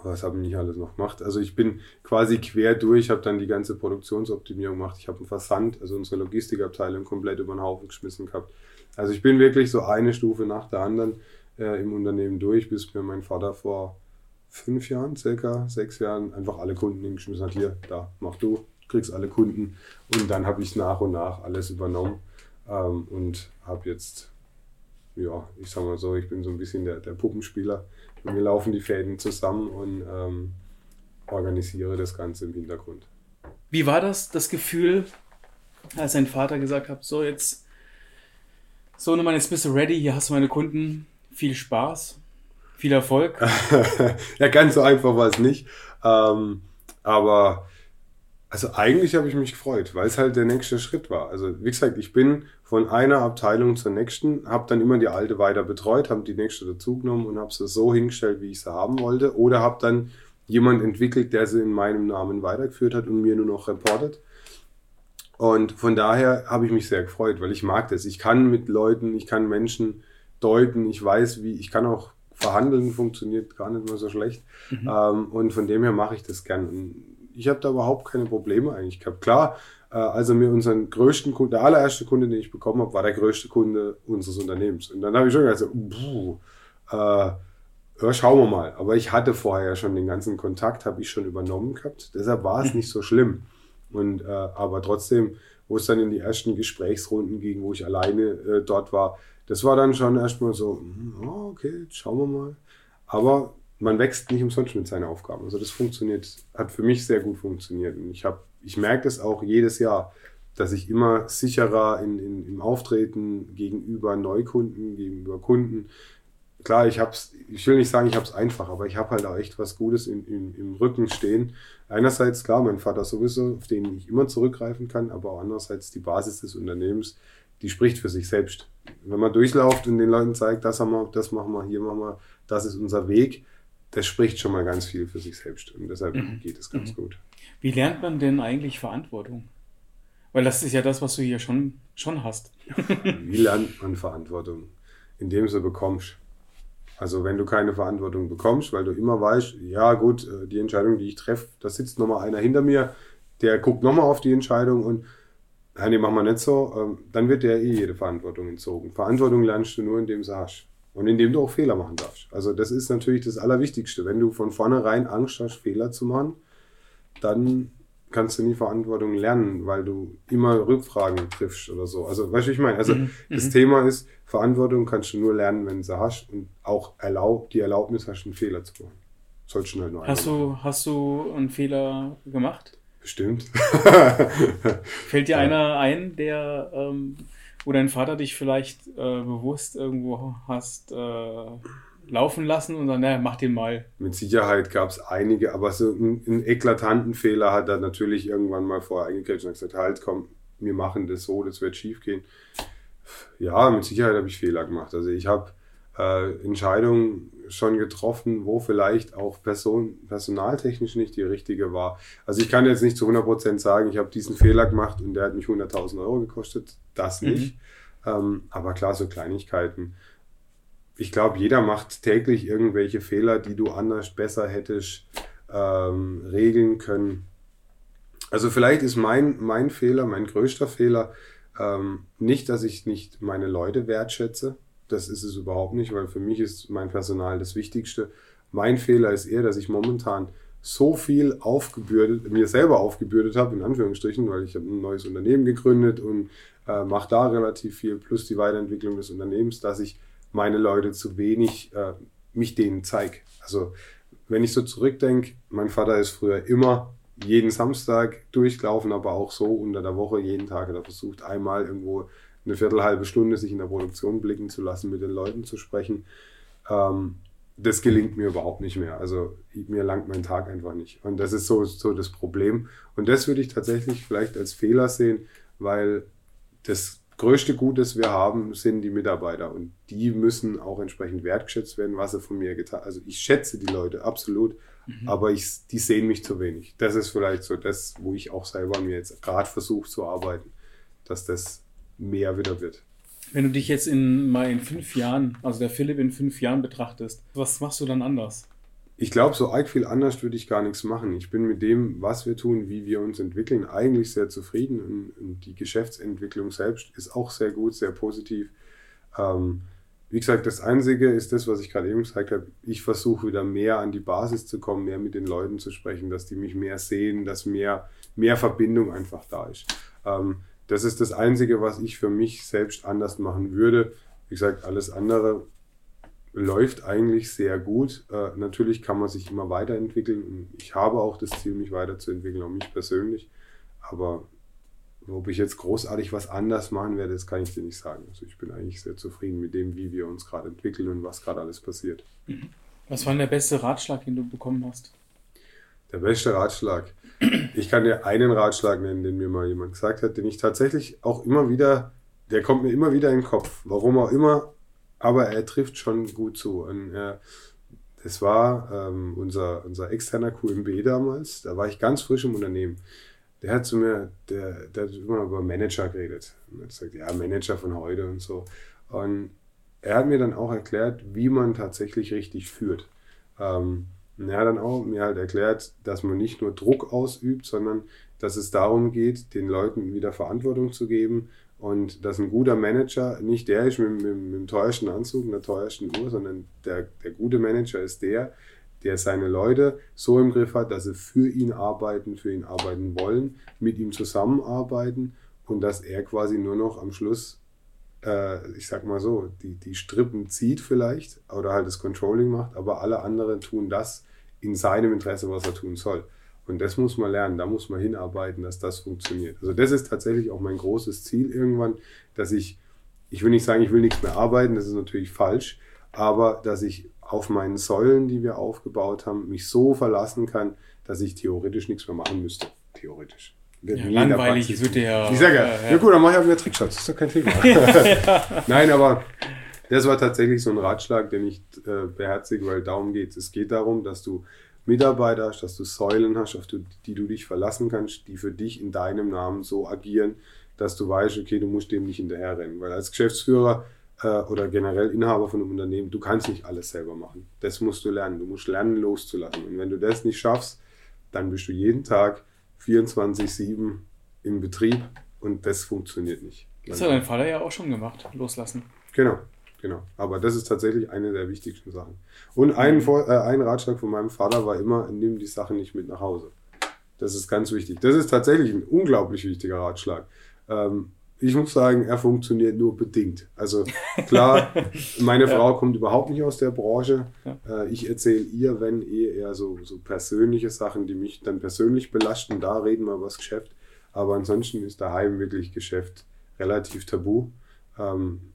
was habe ich nicht alles noch gemacht? Also ich bin quasi quer durch, habe dann die ganze Produktionsoptimierung gemacht. Ich habe einen Versand, also unsere Logistikabteilung komplett über den Haufen geschmissen gehabt. Also ich bin wirklich so eine Stufe nach der anderen äh, im Unternehmen durch, bis mir mein Vater vor fünf Jahren, circa sechs Jahren, einfach alle Kunden hingeschmissen hat. Hier, da, mach du, kriegst alle Kunden. Und dann habe ich nach und nach alles übernommen ähm, und habe jetzt, ja, ich sag mal so, ich bin so ein bisschen der, der Puppenspieler und wir laufen die Fäden zusammen und ähm, organisiere das Ganze im Hintergrund. Wie war das, das Gefühl, als dein Vater gesagt hat, so jetzt, so Mann, jetzt bist du ready, hier hast du meine Kunden, viel Spaß, viel Erfolg? *laughs* ja, ganz so einfach war es nicht. Ähm, aber also eigentlich habe ich mich gefreut, weil es halt der nächste Schritt war. Also wie gesagt, ich bin von einer Abteilung zur nächsten, habe dann immer die alte weiter betreut, habe die nächste dazugenommen und habe sie so hingestellt, wie ich sie haben wollte. Oder habe dann jemand entwickelt, der sie in meinem Namen weitergeführt hat und mir nur noch reportet. Und von daher habe ich mich sehr gefreut, weil ich mag das. Ich kann mit Leuten, ich kann Menschen deuten, ich weiß, wie, ich kann auch verhandeln, funktioniert gar nicht mehr so schlecht. Mhm. Ähm, und von dem her mache ich das gern. Und ich habe da überhaupt keine Probleme eigentlich gehabt. Klar, äh, also mir unseren größten Kunde, der allererste Kunde, den ich bekommen habe, war der größte Kunde unseres Unternehmens. Und dann habe ich schon gesagt, puh, äh, ja, schauen wir mal. Aber ich hatte vorher ja schon den ganzen Kontakt, habe ich schon übernommen gehabt. Deshalb war es nicht so schlimm. Und äh, aber trotzdem, wo es dann in die ersten Gesprächsrunden ging, wo ich alleine äh, dort war, das war dann schon erstmal so, hm, okay, schauen wir mal. Aber man wächst nicht umsonst mit seinen Aufgaben. Also das funktioniert, hat für mich sehr gut funktioniert. Und ich habe, ich merke das auch jedes Jahr, dass ich immer sicherer in, in, im Auftreten gegenüber Neukunden, gegenüber Kunden. Klar, ich hab's, ich will nicht sagen, ich habe es einfach, aber ich habe halt auch echt was Gutes in, in, im Rücken stehen. Einerseits, klar, mein Vater sowieso, auf den ich immer zurückgreifen kann, aber auch andererseits die Basis des Unternehmens, die spricht für sich selbst. Wenn man durchlauft und den Leuten zeigt, das haben wir, das machen wir, hier machen wir, das ist unser Weg, das spricht schon mal ganz viel für sich selbst und deshalb mhm. geht es ganz mhm. gut. Wie lernt man denn eigentlich Verantwortung? Weil das ist ja das, was du hier schon, schon hast. *laughs* Wie lernt man Verantwortung? Indem du bekommst. Also wenn du keine Verantwortung bekommst, weil du immer weißt, ja gut, äh, die Entscheidung, die ich treffe, da sitzt nochmal einer hinter mir, der guckt nochmal auf die Entscheidung und nein, die machen wir nicht so, ähm, dann wird der eh jede Verantwortung entzogen. Verantwortung lernst du nur, indem du hast. Und indem du auch Fehler machen darfst. Also das ist natürlich das Allerwichtigste. Wenn du von vornherein Angst hast, Fehler zu machen, dann kannst du nie Verantwortung lernen, weil du immer Rückfragen triffst oder so. Also weißt du, ich meine? Also mhm. das mhm. Thema ist, Verantwortung kannst du nur lernen, wenn du sie hast und auch erlaub, die Erlaubnis hast, einen Fehler zu machen. Sollst du halt nur hast du, hast du einen Fehler gemacht? Bestimmt. Fällt dir *laughs* ja. einer ein, der ähm, wo dein Vater dich vielleicht äh, bewusst irgendwo hast äh, laufen lassen und dann, naja, mach den mal. Mit Sicherheit gab es einige, aber so einen, einen, eklatanten Fehler hat er natürlich irgendwann mal vorher eingekriegt und gesagt, halt, komm, wir machen das so, das wird schief gehen. Ja, mit Sicherheit habe ich Fehler gemacht. Also ich habe äh, Entscheidungen schon getroffen, wo vielleicht auch Person, personaltechnisch nicht die richtige war. Also ich kann jetzt nicht zu 100% sagen, ich habe diesen Fehler gemacht und der hat mich 100.000 Euro gekostet. Das mhm. nicht. Mhm. Ähm, aber klar, so Kleinigkeiten. Ich glaube, jeder macht täglich irgendwelche Fehler, die du anders besser hättest ähm, regeln können. Also vielleicht ist mein, mein Fehler, mein größter Fehler, ähm, nicht, dass ich nicht meine Leute wertschätze, das ist es überhaupt nicht, weil für mich ist mein Personal das Wichtigste. Mein Fehler ist eher, dass ich momentan so viel aufgebürdet, mir selber aufgebürdet habe, in Anführungsstrichen, weil ich habe ein neues Unternehmen gegründet und äh, mache da relativ viel, plus die Weiterentwicklung des Unternehmens, dass ich meine Leute zu wenig äh, mich denen zeige. Also wenn ich so zurückdenke, mein Vater ist früher immer jeden Samstag durchgelaufen, aber auch so unter der Woche jeden Tag hat er versucht, einmal irgendwo eine Viertelhalbe Stunde sich in der Produktion blicken zu lassen, mit den Leuten zu sprechen. Ähm, das gelingt mir überhaupt nicht mehr. Also mir langt mein Tag einfach nicht. Und das ist so, so das Problem. Und das würde ich tatsächlich vielleicht als Fehler sehen, weil das größte Gut, das wir haben, sind die Mitarbeiter. Und die müssen auch entsprechend wertgeschätzt werden, was sie von mir getan haben. Also ich schätze die Leute absolut, mhm. aber ich, die sehen mich zu wenig. Das ist vielleicht so das, wo ich auch selber mir jetzt gerade versuche zu arbeiten, dass das mehr wieder wird. Wenn du dich jetzt in mal in fünf Jahren, also der Philipp in fünf Jahren betrachtest, was machst du dann anders? Ich glaube, so arg viel anders würde ich gar nichts machen. Ich bin mit dem, was wir tun, wie wir uns entwickeln, eigentlich sehr zufrieden und, und die Geschäftsentwicklung selbst ist auch sehr gut, sehr positiv. Ähm, wie gesagt, das Einzige ist das, was ich gerade eben gesagt habe. Ich versuche wieder mehr an die Basis zu kommen, mehr mit den Leuten zu sprechen, dass die mich mehr sehen, dass mehr, mehr Verbindung einfach da ist. Ähm, das ist das Einzige, was ich für mich selbst anders machen würde. Wie gesagt, alles andere läuft eigentlich sehr gut. Äh, natürlich kann man sich immer weiterentwickeln. Ich habe auch das Ziel, mich weiterzuentwickeln, auch mich persönlich. Aber ob ich jetzt großartig was anders machen werde, das kann ich dir nicht sagen. Also ich bin eigentlich sehr zufrieden mit dem, wie wir uns gerade entwickeln und was gerade alles passiert. Mhm. Was war denn der beste Ratschlag, den du bekommen hast? Der beste Ratschlag. Ich kann dir einen Ratschlag nennen, den mir mal jemand gesagt hat, den ich tatsächlich auch immer wieder, der kommt mir immer wieder in den Kopf. Warum auch immer, aber er trifft schon gut zu. Und er, das war ähm, unser, unser externer QMB damals. Da war ich ganz frisch im Unternehmen der hat zu mir, der, der hat immer über Manager geredet. Und hat gesagt, ja, Manager von heute und so. Und er hat mir dann auch erklärt, wie man tatsächlich richtig führt. Ähm, hat dann auch mir halt erklärt, dass man nicht nur Druck ausübt, sondern dass es darum geht, den Leuten wieder Verantwortung zu geben und dass ein guter Manager nicht der ist mit, mit, mit dem teuersten Anzug und der teuersten Uhr, sondern der, der gute Manager ist der, der seine Leute so im Griff hat, dass sie für ihn arbeiten, für ihn arbeiten wollen, mit ihm zusammenarbeiten und dass er quasi nur noch am Schluss, äh, ich sag mal so, die, die Strippen zieht vielleicht oder halt das Controlling macht, aber alle anderen tun das in seinem Interesse, was er tun soll. Und das muss man lernen, da muss man hinarbeiten, dass das funktioniert. Also das ist tatsächlich auch mein großes Ziel irgendwann, dass ich, ich will nicht sagen, ich will nichts mehr arbeiten, das ist natürlich falsch, aber dass ich auf meinen Säulen, die wir aufgebaut haben, mich so verlassen kann, dass ich theoretisch nichts mehr machen müsste. Theoretisch. Ja, langweilig wird der. Ich sage ja, ja, ja gut, dann mache ich auch wieder Trickshots. Das ist doch kein Thema. *laughs* Nein, aber das war tatsächlich so ein Ratschlag, den ich äh, beherzige, weil darum geht es. geht darum, dass du Mitarbeiter hast, dass du Säulen hast, auf die, die du dich verlassen kannst, die für dich in deinem Namen so agieren, dass du weißt, okay, du musst dem nicht hinterherrennen. Weil als Geschäftsführer äh, oder generell Inhaber von einem Unternehmen, du kannst nicht alles selber machen. Das musst du lernen. Du musst lernen, loszulassen. Und wenn du das nicht schaffst, dann bist du jeden Tag 24-7 im Betrieb und das funktioniert nicht. Das hat dein Vater ja auch schon gemacht, loslassen. Genau, genau. Aber das ist tatsächlich eine der wichtigsten Sachen. Und ein, mhm. äh, ein Ratschlag von meinem Vater war immer, nimm die Sachen nicht mit nach Hause. Das ist ganz wichtig. Das ist tatsächlich ein unglaublich wichtiger Ratschlag. Ähm, ich muss sagen, er funktioniert nur bedingt. Also klar, *laughs* meine ja. Frau kommt überhaupt nicht aus der Branche. Ja. Äh, ich erzähle ihr, wenn eh eher so, so persönliche Sachen, die mich dann persönlich belasten. Da reden wir über das Geschäft. Aber ansonsten ist daheim wirklich Geschäft relativ tabu. Ähm,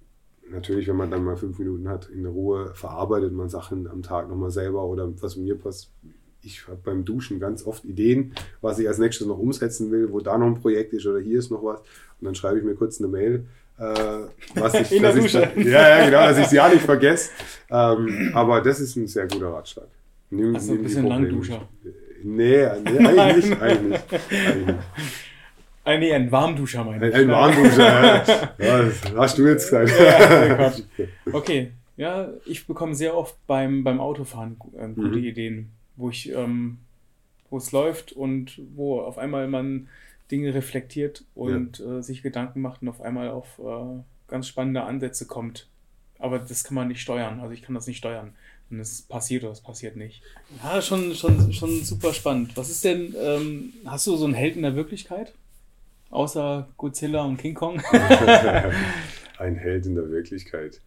natürlich, wenn man dann mal fünf Minuten hat, in Ruhe verarbeitet man Sachen am Tag nochmal selber oder was mir passiert ich habe beim Duschen ganz oft Ideen, was ich als nächstes noch umsetzen will, wo da noch ein Projekt ist oder hier ist noch was. Und dann schreibe ich mir kurz eine Mail, äh, was ich, *laughs* In der Dusche. Ich, ja, ja, genau, dass ich es ja nicht vergesse. Ähm, aber das ist ein sehr guter Ratschlag. Nimm, also nimm ein bisschen Langduscher. Nee, nee eigentlich nicht. Eigentlich nicht. *laughs* Eigentlich nicht. Ein, nee, ein Warmduscher meine ich. Ein, ein Warmduscher, *laughs* ja. Das hast du jetzt gesagt. Ja, okay, ja, ich bekomme sehr oft beim, beim Autofahren äh, gute mhm. Ideen wo ich, ähm, wo es läuft und wo auf einmal man Dinge reflektiert und ja. äh, sich Gedanken macht und auf einmal auf äh, ganz spannende Ansätze kommt. Aber das kann man nicht steuern. Also ich kann das nicht steuern. Und es passiert oder es passiert nicht. Ja, schon, schon, schon super spannend. Was ist denn, ähm, hast du so einen Held in der Wirklichkeit? Außer Godzilla und King Kong? *laughs* Ein Held in der Wirklichkeit.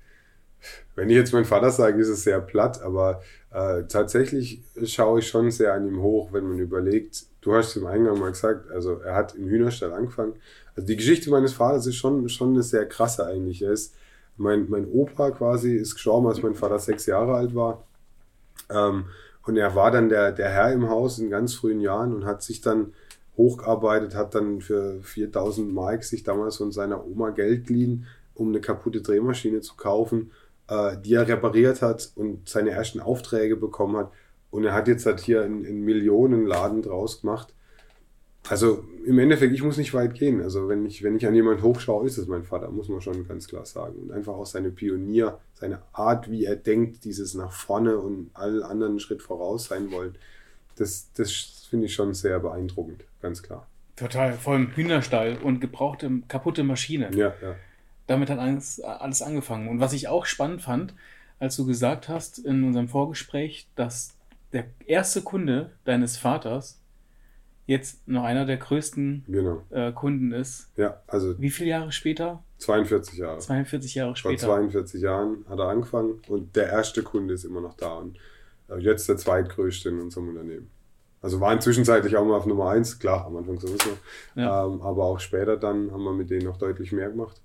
Wenn ich jetzt meinen Vater sage, ist es sehr platt, aber äh, tatsächlich schaue ich schon sehr an ihm hoch, wenn man überlegt, du hast es im Eingang mal gesagt, also er hat im Hühnerstall angefangen. Also die Geschichte meines Vaters ist schon, schon eine sehr krasse eigentlich. Er ist, mein, mein Opa quasi ist gestorben, als mein Vater sechs Jahre alt war. Ähm, und er war dann der, der Herr im Haus in ganz frühen Jahren und hat sich dann hochgearbeitet, hat dann für 4000 Mark sich damals von seiner Oma Geld geliehen, um eine kaputte Drehmaschine zu kaufen äh, die er repariert hat und seine ersten Aufträge bekommen hat. Und er hat jetzt halt hier einen, einen Millionenladen draus gemacht. Also im Endeffekt, ich muss nicht weit gehen. Also wenn ich, wenn ich an jemanden hochschaue, ist es mein Vater, muss man schon ganz klar sagen. Und einfach auch seine Pionier, seine Art, wie er denkt, dieses nach vorne und allen anderen Schritt voraus sein wollen, das, das finde ich schon sehr beeindruckend, ganz klar. Total, vor allem Hühnerstall und gebrauchte, kaputte Maschine. Ja, ja. Damit hat alles, alles angefangen. Und was ich auch spannend fand, als du gesagt hast in unserem Vorgespräch, dass der erste Kunde deines Vaters jetzt noch einer der größten Genau. äh, Kunden ist. Ja, also Wie viele Jahre später? 42 Jahre. 42 Jahre Vor später. 42 Jahren hat er angefangen und der erste Kunde ist immer noch da und jetzt der zweitgrößte in unserem Unternehmen. Also waren zwischenzeitlich auch mal auf Nummer 1, klar, am Anfang sowieso. Ja. Ähm, aber auch später dann haben wir mit denen noch deutlich mehr gemacht.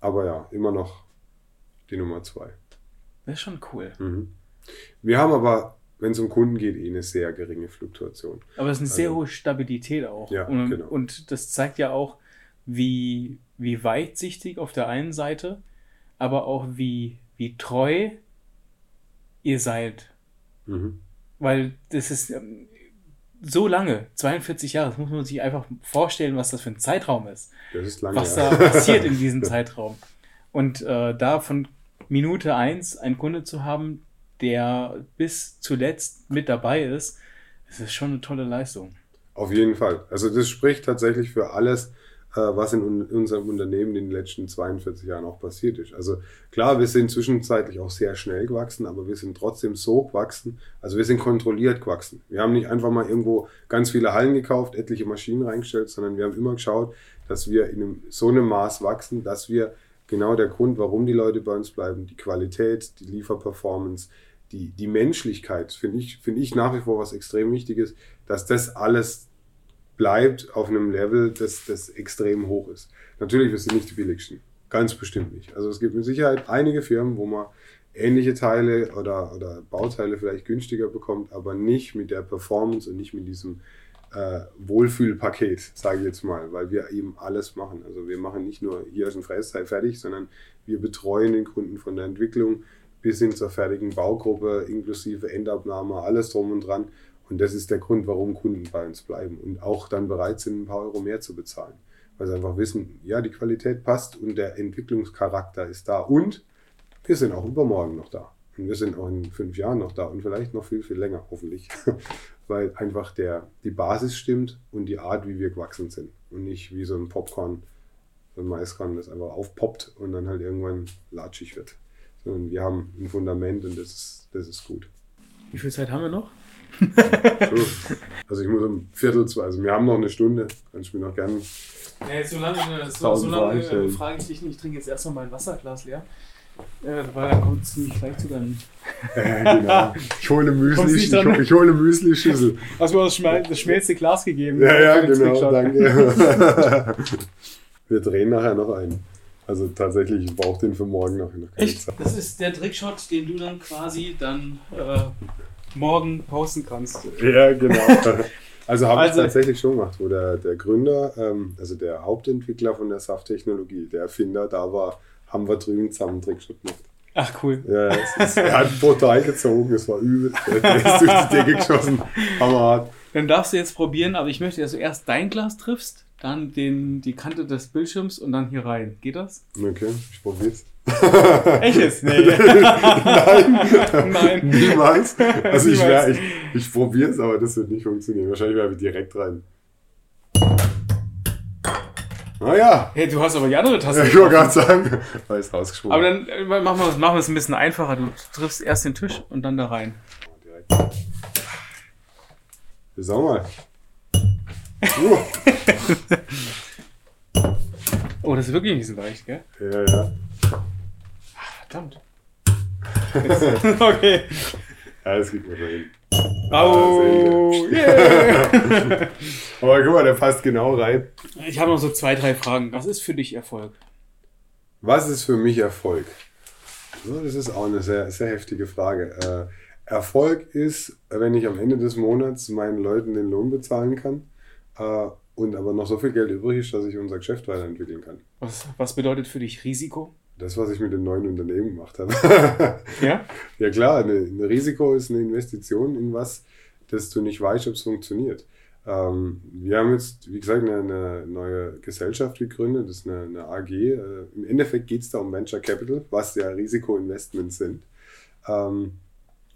Aber ja, immer noch die Nummer 2. Das ist schon cool. Mhm. Wir haben aber, wenn es um Kunden geht, eh eine sehr geringe Fluktuation. Aber es ist eine sehr Also- hohe Stabilität auch. Ja, und, genau. und das zeigt ja auch, wie, wie weitsichtig auf der einen Seite, aber auch wie, wie treu ihr seid. Mhm. Weil das ist ähm, so lange, 42 Jahre, das muss man sich einfach vorstellen, was das für ein Zeitraum ist. Das ist lange. Was da passiert in diesem *laughs* Zeitraum. Und äh, da von Minute eins einen Kunde zu haben, der bis zuletzt mit dabei ist, das ist schon eine tolle Leistung. Auf jeden Fall. Also das spricht tatsächlich für alles, was in un unserem Unternehmen in den letzten 42 Jahren auch passiert ist. Also klar, wir sind zwischenzeitlich auch sehr schnell gewachsen, aber wir sind trotzdem so gewachsen. Also wir sind kontrolliert gewachsen. Wir haben nicht einfach mal irgendwo ganz viele Hallen gekauft, etliche Maschinen reingestellt, sondern wir haben immer geschaut, dass wir in einem, so einem Maß wachsen, dass wir genau der Grund, warum die Leute bei uns bleiben, die Qualität, die Lieferperformance, die, die Menschlichkeit, finde ich, finde ich nach wie vor was extrem Wichtiges, dass das alles bleibt auf einem Level, das, das extrem hoch ist. Natürlich, wir sind nicht die billigsten. Ganz bestimmt nicht. Also es gibt mit Sicherheit einige Firmen, wo man ähnliche Teile oder, oder Bauteile vielleicht günstiger bekommt, aber nicht mit der Performance und nicht mit diesem äh, Wohlfühlpaket, sage ich jetzt mal, weil wir eben alles machen. Also wir machen nicht nur hier ist ein Frästeil fertig, sondern wir betreuen den Kunden von der Entwicklung bis hin zur fertigen Baugruppe, inklusive Endabnahme, alles drum und dran. Und das ist der Grund, warum Kunden bei uns bleiben und auch dann bereit sind, ein paar Euro mehr zu bezahlen. Weil sie einfach wissen, ja, die Qualität passt und der Entwicklungscharakter ist da. Und wir sind auch übermorgen noch da. Und wir sind auch in fünf Jahren noch da und vielleicht noch viel, viel länger, hoffentlich. *laughs* Weil einfach der, die Basis stimmt und die Art, wie wir gewachsen sind. Und nicht wie so ein Popcorn, so ein Maiskorn, das einfach aufpoppt und dann halt irgendwann latschig wird. Sondern wir haben ein Fundament und das ist, das ist gut. Wie viel Zeit haben wir noch? So. Also ich muss um Viertel zwei, also wir haben noch eine Stunde, kannst du mir noch gerne. Ja, so lange, so, so lange Fragen äh, frage ich dich nicht. Ich trinke jetzt erstmal mein Wasserglas leer. Äh, weil dann kommt es ziemlich gleich zu deinem. Äh, genau. Ich hole eine Müsli, nicht ich, hole- ich hole eine Müsli-Schüssel. Hast mir das, schmal, das schmelzte Glas gegeben? Ja, ja, genau, danke. *laughs* Wir drehen nachher noch einen. Also tatsächlich, ich brauche den für morgen noch. Echt? Zeit. Das ist der Trickshot, den du dann quasi dann äh, morgen posten kannst. Ja, genau. *laughs* Also habe Also- ich tatsächlich schon gemacht, wo der, der Gründer, ähm, also der Hauptentwickler von der Safttechnologie, der Erfinder, da war, haben wir drüben zusammen einen Trickshot gemacht. Ach cool. Ja, es ist, er hat brutal gezogen, es war übel. Der ist durch die Decke geschossen. Hammerhart. Dann darfst du jetzt probieren, aber ich möchte, dass du erst dein Glas triffst, dann den, die Kante des Bildschirms und dann hier rein. Geht das? Okay, ich probier's. Echtes? Nee. *laughs* Nein, Nein. niemals. Also ich, wär, ich, ich probiere es, aber das wird nicht funktionieren. Wahrscheinlich werfe ich direkt rein. Naja, Hey, du hast aber die andere Taste. ich wollte gerade sagen, *laughs* weil es rausgesprungen. aber dann äh, machen wir, machen wir es ein bisschen einfacher. Du triffst erst den Tisch und dann da rein. direkt. Sag mal. Uh, Oh, das ist wirklich nicht so leicht, gell? ja, ja. Verdammt. *laughs* okay. Ja, das geht mir schon hin. Au, sehr yeah. *laughs* Aber guck mal, der passt genau rein. Ich habe noch so zwei, drei Fragen. Was ist für dich Erfolg? Was ist für mich Erfolg? So, das ist auch eine sehr, sehr heftige Frage. Äh, Erfolg ist, wenn ich am Ende des Monats meinen Leuten den Lohn bezahlen kann äh, und aber noch so viel Geld übrig ist, dass ich unser Geschäft weiterentwickeln kann. Was, was bedeutet für dich Risiko? Das, was ich mit dem neuen Unternehmen gemacht habe. *laughs* Ja? ja klar, ein Risiko ist eine Investition in was, das du nicht weißt, ob es funktioniert. Ähm, wir haben jetzt, wie gesagt, eine, eine, neue Gesellschaft gegründet, das ist eine, eine AG. Äh, Im Endeffekt geht es da um Venture Capital, was ja Risikoinvestments sind. Ähm,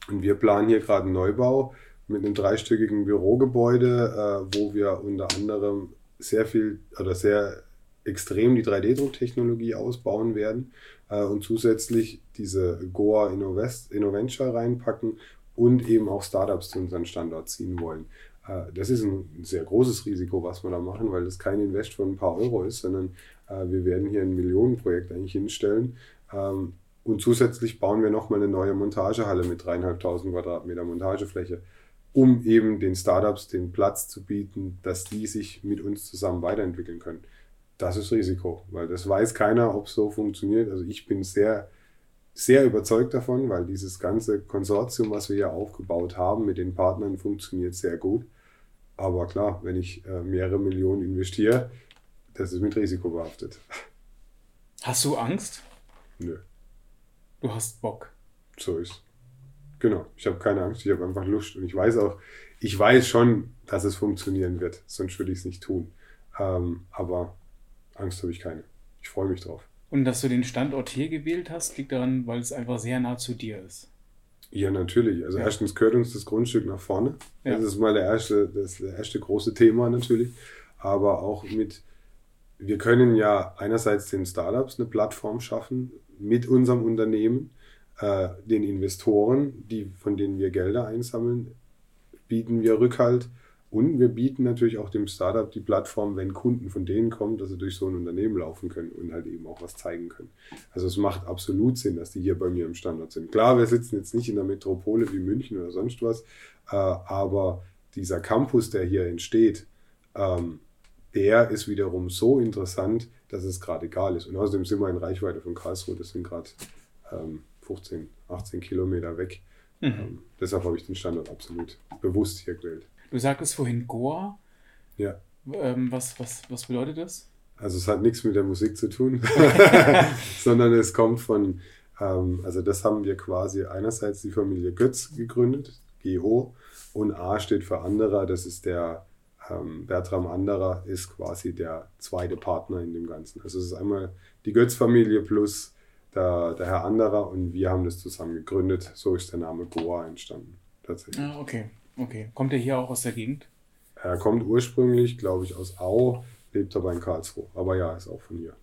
und wir planen hier gerade einen Neubau mit einem dreistöckigen Bürogebäude, äh, wo wir unter anderem sehr viel oder sehr extrem die 3D-Drucktechnologie ausbauen werden äh, und zusätzlich diese Goa Innovest, Innoventure reinpacken und eben auch Startups zu unseren Standort ziehen wollen. Äh, das ist ein sehr großes Risiko, was wir da machen, weil das kein Invest von ein paar Euro ist, sondern äh, wir werden hier ein Millionenprojekt eigentlich hinstellen. Ähm, und zusätzlich bauen wir nochmal eine neue Montagehalle mit dreieinhalbtausend Quadratmeter Montagefläche, um eben den Startups den Platz zu bieten, dass die sich mit uns zusammen weiterentwickeln können. Das ist Risiko, weil das weiß keiner, ob es so funktioniert. Also ich bin sehr sehr überzeugt davon, weil dieses ganze Konsortium, was wir hier aufgebaut haben mit den Partnern, funktioniert sehr gut. Aber klar, wenn ich äh, mehrere Millionen investiere, das ist mit Risiko behaftet. Hast du Angst? Nö. Du hast Bock. So ist. Genau. Ich habe keine Angst, ich habe einfach Lust. Und ich weiß auch, ich weiß schon, dass es funktionieren wird. Sonst würde ich es nicht tun. Ähm, aber Angst habe ich keine. Ich freue mich drauf. Und dass du den Standort hier gewählt hast, liegt daran, weil es einfach sehr nah zu dir ist. Ja, natürlich. Also ja. erstens gehört uns das Grundstück nach vorne. Ja. Das ist mal der erste, das erste große Thema natürlich. Aber auch mit, wir können ja einerseits den Startups eine Plattform schaffen mit unserem Unternehmen, äh, den Investoren, die, von denen wir Gelder einsammeln, bieten wir Rückhalt und wir bieten natürlich auch dem Startup die Plattform, wenn Kunden von denen kommen, dass sie durch so ein Unternehmen laufen können und halt eben auch was zeigen können. Also es macht absolut Sinn, dass die hier bei mir im Standort sind. Klar, wir sitzen jetzt nicht in der Metropole wie München oder sonst was, äh, aber dieser Campus, der hier entsteht, ähm, der ist wiederum so interessant, dass es gerade egal ist. Und außerdem sind wir in Reichweite von Karlsruhe, das sind gerade ähm, 15, 18 Kilometer weg. Mhm. Ähm, deshalb habe ich den Standort absolut bewusst hier gewählt. Du sagtest vorhin Goa. Ja. Ähm, was, was, was bedeutet das? Also es hat nichts mit der Musik zu tun, *laughs* *laughs* sondern es kommt von, ähm, also das haben wir quasi einerseits die Familie Götz gegründet, GO, und A steht für Anderer, das ist der ähm, Bertram Anderer, ist quasi der zweite Partner in dem Ganzen. Also es ist einmal die Götz-Familie plus der, der Herr Anderer und wir haben das zusammen gegründet. So ist der Name Goa entstanden. Tatsächlich. Ah, okay. Okay. Kommt er hier auch aus der Gegend? Er kommt ursprünglich, glaube ich, aus Au, lebt aber in Karlsruhe. Aber ja, ist auch von hier.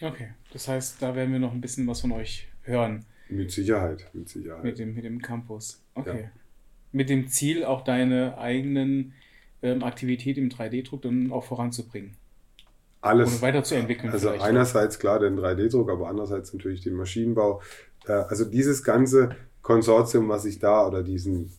Okay. Das heißt, da werden wir noch ein bisschen was von euch hören. Mit Sicherheit, mit Sicherheit. Mit dem, mit dem Campus. Okay. Ja. Mit dem Ziel, auch deine eigenen ähm, Aktivität im 3D-Druck dann auch voranzubringen. Alles. Oder weiterzuentwickeln. Also einerseits auch. klar den 3D-Druck, aber andererseits natürlich den Maschinenbau. Äh, also dieses ganze Konsortium, was ich da oder diesen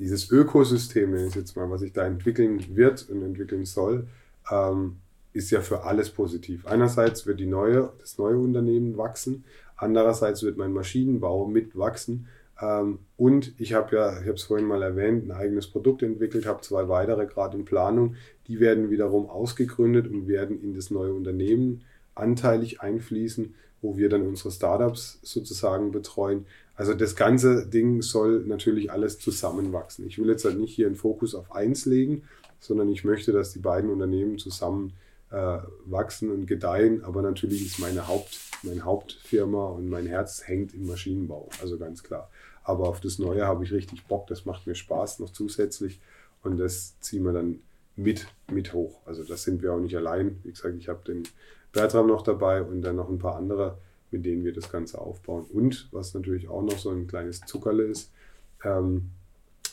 dieses Ökosystem, nenne ich jetzt mal, was sich da entwickeln wird und entwickeln soll, ähm, ist ja für alles positiv. Einerseits wird die neue, das neue Unternehmen wachsen, andererseits wird mein Maschinenbau mitwachsen. Ähm, und ich habe ja, ich habe es vorhin mal erwähnt, ein eigenes Produkt entwickelt, habe zwei weitere gerade in Planung. Die werden wiederum ausgegründet und werden in das neue Unternehmen anteilig einfließen, wo wir dann unsere Startups sozusagen betreuen. Also das ganze Ding soll natürlich alles zusammenwachsen. Ich will jetzt halt nicht hier einen Fokus auf eins legen, sondern ich möchte, dass die beiden Unternehmen zusammen äh, wachsen und gedeihen. Aber natürlich ist meine, Haupt, meine Hauptfirma und mein Herz hängt im Maschinenbau, also ganz klar. Aber auf das Neue habe ich richtig Bock, das macht mir Spaß noch zusätzlich und das ziehen wir dann mit, mit hoch. Also das sind wir auch nicht allein. Wie gesagt, ich habe den Bertram noch dabei und dann noch ein paar andere mit denen wir das Ganze aufbauen. Und was natürlich auch noch so ein kleines Zuckerle ist, ähm,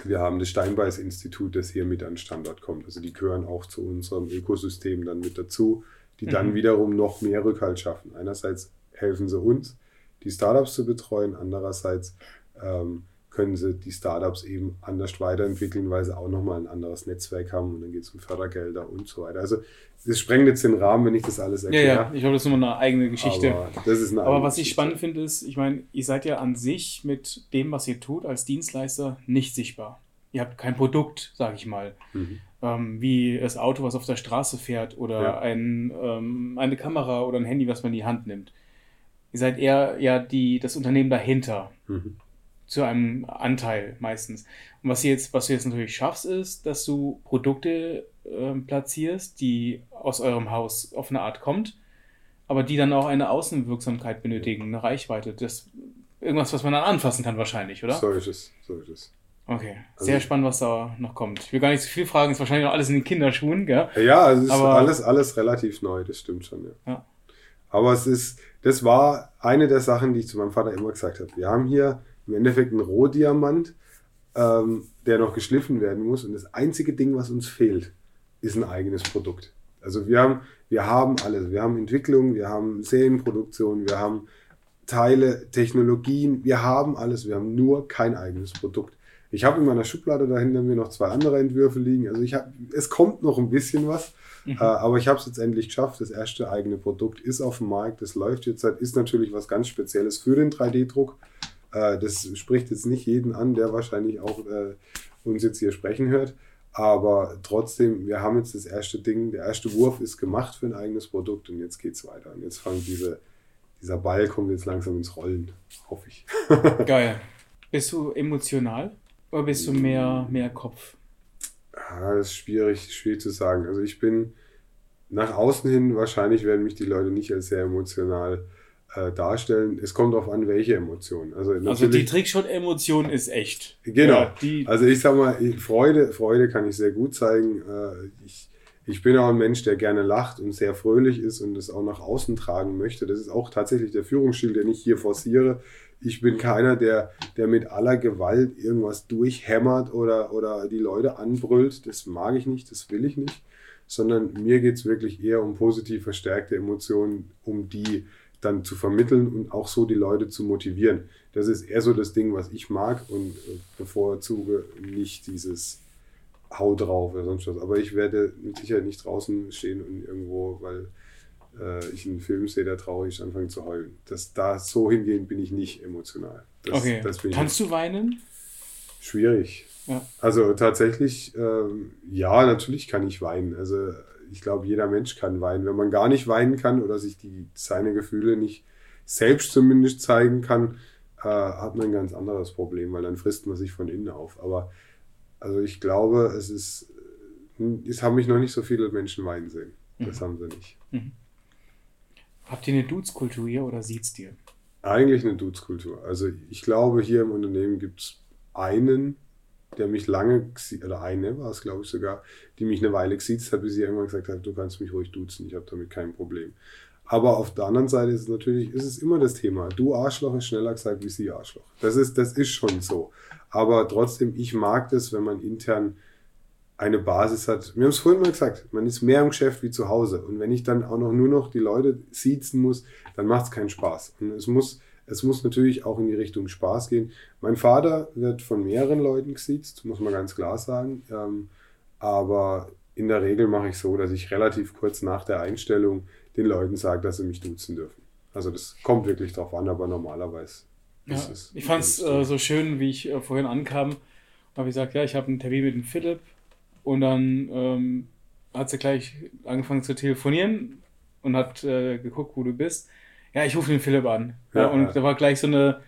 wir haben das Steinbeiß-Institut, das hier mit an den Standort kommt. Also die gehören auch zu unserem Ökosystem dann mit dazu, die mhm. dann wiederum noch mehr Rückhalt schaffen. Einerseits helfen sie uns, die Startups zu betreuen, andererseits ähm, können sie die Startups eben anders weiterentwickeln, weil sie auch nochmal ein anderes Netzwerk haben und dann geht es um Fördergelder und so weiter. Also das sprengt jetzt den Rahmen, wenn ich das alles erkläre. Ja, ja, ich glaube, das ist nochmal eine eigene Geschichte. Aber, eine Aber was Geschichte. ich spannend finde, ist, ich meine, ihr seid ja an sich mit dem, was ihr tut, als Dienstleister nicht sichtbar. Ihr habt kein Produkt, sage ich mal. Mhm. Ähm, wie das Auto, was auf der Straße fährt oder ja. ein, ähm, eine Kamera oder ein Handy, was man in die Hand nimmt. Ihr seid eher ja die, das Unternehmen dahinter. Mhm. Zu einem Anteil meistens. Und was, jetzt, was du jetzt natürlich schaffst, ist, dass du Produkte äh, platzierst, die aus eurem Haus auf eine Art kommt, aber die dann auch eine Außenwirksamkeit benötigen, eine Reichweite. Das, irgendwas, was man dann anfassen kann wahrscheinlich, oder? So ist es, so ist es. Okay, sehr also, spannend, was da noch kommt. Ich will gar nicht zu viel fragen, ist wahrscheinlich noch alles in den Kinderschuhen, gell? Ja, es ist Aber, alles, alles relativ neu, das stimmt schon, ja. ja. Aber es ist, das war eine der Sachen, die ich zu meinem Vater immer gesagt habe. Wir haben hier im Endeffekt einen Rohdiamant, ähm, der noch geschliffen werden muss. Und das einzige Ding, was uns fehlt, ist ein eigenes Produkt. Also wir haben, wir haben alles. Wir haben Entwicklung, wir haben Serienproduktion, wir haben Teile, Technologien, wir haben alles. Wir haben nur kein eigenes Produkt. Ich habe in meiner Schublade dahinter mir noch zwei andere Entwürfe liegen. Also ich habe, es kommt noch ein bisschen was, mhm. äh, aber ich habe es jetzt endlich geschafft. Das erste eigene Produkt ist auf dem Markt, das läuft jetzt. Ist natürlich was ganz Spezielles für den 3D-Druck. Äh, das spricht jetzt nicht jeden an, der wahrscheinlich auch äh, uns jetzt hier sprechen hört. Aber trotzdem, wir haben jetzt das erste Ding, der erste Wurf ist gemacht für ein eigenes Produkt und jetzt geht es weiter. Und jetzt fangen diese, dieser Ball kommt jetzt langsam ins Rollen, hoffe ich. *laughs* Geil. Bist du emotional oder bist du mehr, mehr Kopf? Ja, das ist schwierig, schwierig zu sagen. Also ich bin nach außen hin, wahrscheinlich werden mich die Leute nicht als sehr emotional äh, darstellen. Es kommt darauf an, welche Emotionen. Also, also die Trickshot-Emotion ist echt. Genau. Ja, also ich sag mal, Freude, Freude kann ich sehr gut zeigen. Äh, ich, ich bin auch ein Mensch, der gerne lacht und sehr fröhlich ist und es auch nach außen tragen möchte. Das ist auch tatsächlich der Führungsstil, den ich hier forciere. Ich bin keiner, der, der mit aller Gewalt irgendwas durchhämmert oder, oder die Leute anbrüllt. Das mag ich nicht, das will ich nicht. Sondern mir geht es wirklich eher um positiv verstärkte Emotionen, um die dann zu vermitteln und auch so die Leute zu motivieren. Das ist eher so das Ding, was ich mag und äh, bevorzuge nicht dieses Hau drauf oder sonst was. Aber ich werde mit Sicherheit nicht draußen stehen und irgendwo, weil äh, ich einen Film sehe, der traurig ist, anfangen zu heulen. Das, da so hingehen bin ich nicht emotional. Das, okay. Das Kannst du weinen? Schwierig. Ja. Also tatsächlich, ähm, ja, natürlich kann ich weinen. Also ich glaube, jeder Mensch kann weinen. Wenn man gar nicht weinen kann oder sich die, seine Gefühle nicht selbst zumindest zeigen kann, äh, hat man ein ganz anderes Problem, weil dann frisst man sich von innen auf. Aber also ich glaube, es ist, es haben mich noch nicht so viele Menschen weinen sehen. Das mhm. haben sie nicht. Mhm. Habt ihr eine Dudes-Kultur hier oder sieht's dir? Eigentlich eine Dudes-Kultur. Also ich glaube, hier im Unternehmen gibt es einen, der mich lange, oder eine war es glaube ich sogar, die mich eine Weile gesiezt hat, bis sie irgendwann gesagt hat, du kannst mich ruhig duzen, ich habe damit kein Problem. Aber auf der anderen Seite ist es natürlich, ist es immer das Thema, du Arschloch ist schneller gesagt wie sie Arschloch. Das ist, das ist schon so. Aber trotzdem, ich mag das, wenn man intern eine Basis hat. Wir haben es vorhin mal gesagt, man ist mehr im Geschäft wie zu Hause. Und wenn ich dann auch noch nur noch die Leute siezen muss, dann macht es keinen Spaß. Und es muss es muss natürlich auch in die Richtung Spaß gehen. Mein Vater wird von mehreren Leuten gesiezt, muss man ganz klar sagen. Ähm, aber in der Regel mache ich so, dass ich relativ kurz nach der Einstellung den Leuten sage, dass sie mich duzen dürfen. Also das kommt wirklich drauf an, aber normalerweise ja, ist es. Ich fand es äh, so schön, wie ich äh, vorhin ankam, habe ich gesagt, ja, ich habe einen Termin mit dem Philipp und dann ähm, hat sie gleich angefangen zu telefonieren und hat äh, geguckt, wo du bist ja, ich rufe den Philipp an. Ja, ja, und da war gleich so eine,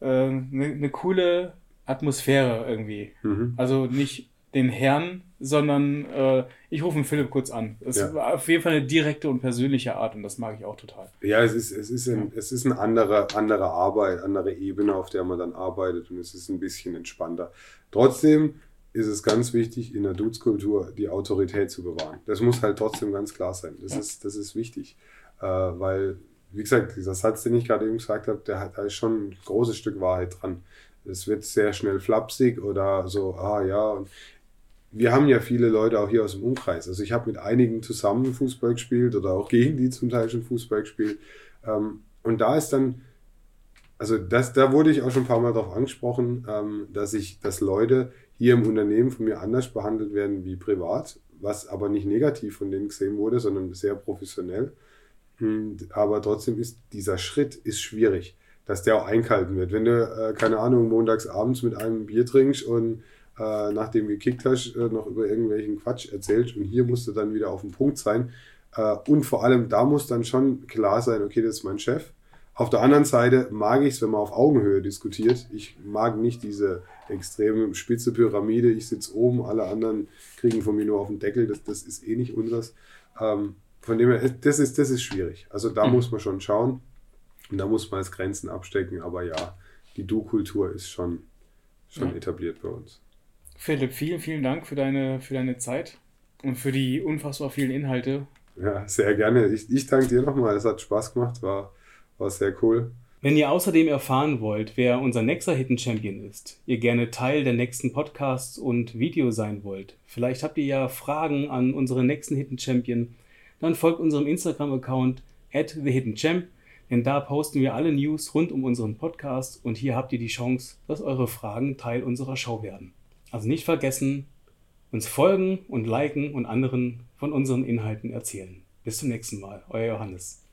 äh, eine, eine, coole Atmosphäre irgendwie. Mhm. Also nicht den Herrn, sondern äh, ich rufe den Philipp kurz an. Es ja. war auf jeden Fall eine direkte und persönliche Art und das mag ich auch total. Ja, es ist, es ist, ein, es ist eine andere, andere Arbeit, andere Ebene, auf der man dann arbeitet und es ist ein bisschen entspannter. Trotzdem ist es ganz wichtig, in der Dudes-Kultur die Autorität zu bewahren. Das muss halt trotzdem ganz klar sein. Das, ja. ist, das ist wichtig, äh, weil wie gesagt, dieser Satz, den ich gerade eben gesagt habe, der hat, da ist schon ein großes Stück Wahrheit dran. Es wird sehr schnell flapsig oder so, ah ja. Und wir haben ja viele Leute auch hier aus dem Umkreis. Also ich habe mit einigen zusammen Fußball gespielt oder auch gegen die zum Teil schon Fußball gespielt. Ähm, und da ist dann, also das, da wurde ich auch schon ein paar Mal darauf angesprochen, ähm, dass ich, dass Leute hier im Unternehmen von mir anders behandelt werden wie privat, was aber nicht negativ von denen gesehen wurde, sondern sehr professionell. Aber trotzdem ist dieser Schritt ist schwierig, dass der auch eingehalten wird. Wenn du, äh, keine Ahnung, montags abends mit einem Bier trinkst und äh, nachdem gekickt hast, äh, noch über irgendwelchen Quatsch erzählst und hier musst du dann wieder auf dem Punkt sein. Äh, und vor allem, da muss dann schon klar sein, okay, das ist mein Chef. Auf der anderen Seite mag ich es, wenn man auf Augenhöhe diskutiert. Ich mag nicht diese extreme spitze Pyramide. Ich sitze oben, alle anderen kriegen von mir nur auf den Deckel. Das, das ist eh nicht unseres. Ähm, von dem her, das ist, das ist schwierig. Also da mhm. muss man schon schauen. Und da muss man als Grenzen abstecken. Aber ja, die Du-Kultur ist schon, schon ja. etabliert bei uns. Philipp, vielen, vielen Dank für deine, für deine Zeit und für die unfassbar vielen Inhalte. Ja, sehr gerne. Ich, ich danke dir nochmal. Es hat Spaß gemacht, war, war sehr cool. Wenn ihr außerdem erfahren wollt, wer unser nächster Hidden Champion ist, ihr gerne Teil der nächsten Podcasts und Video sein wollt, vielleicht habt ihr ja Fragen an unseren nächsten Hidden Champion, dann folgt unserem Instagram-Account at thehiddenchamp, denn da posten wir alle News rund um unseren Podcast und hier habt ihr die Chance, dass eure Fragen Teil unserer Show werden. Also nicht vergessen, uns folgen und liken und anderen von unseren Inhalten erzählen. Bis zum nächsten Mal, euer Johannes.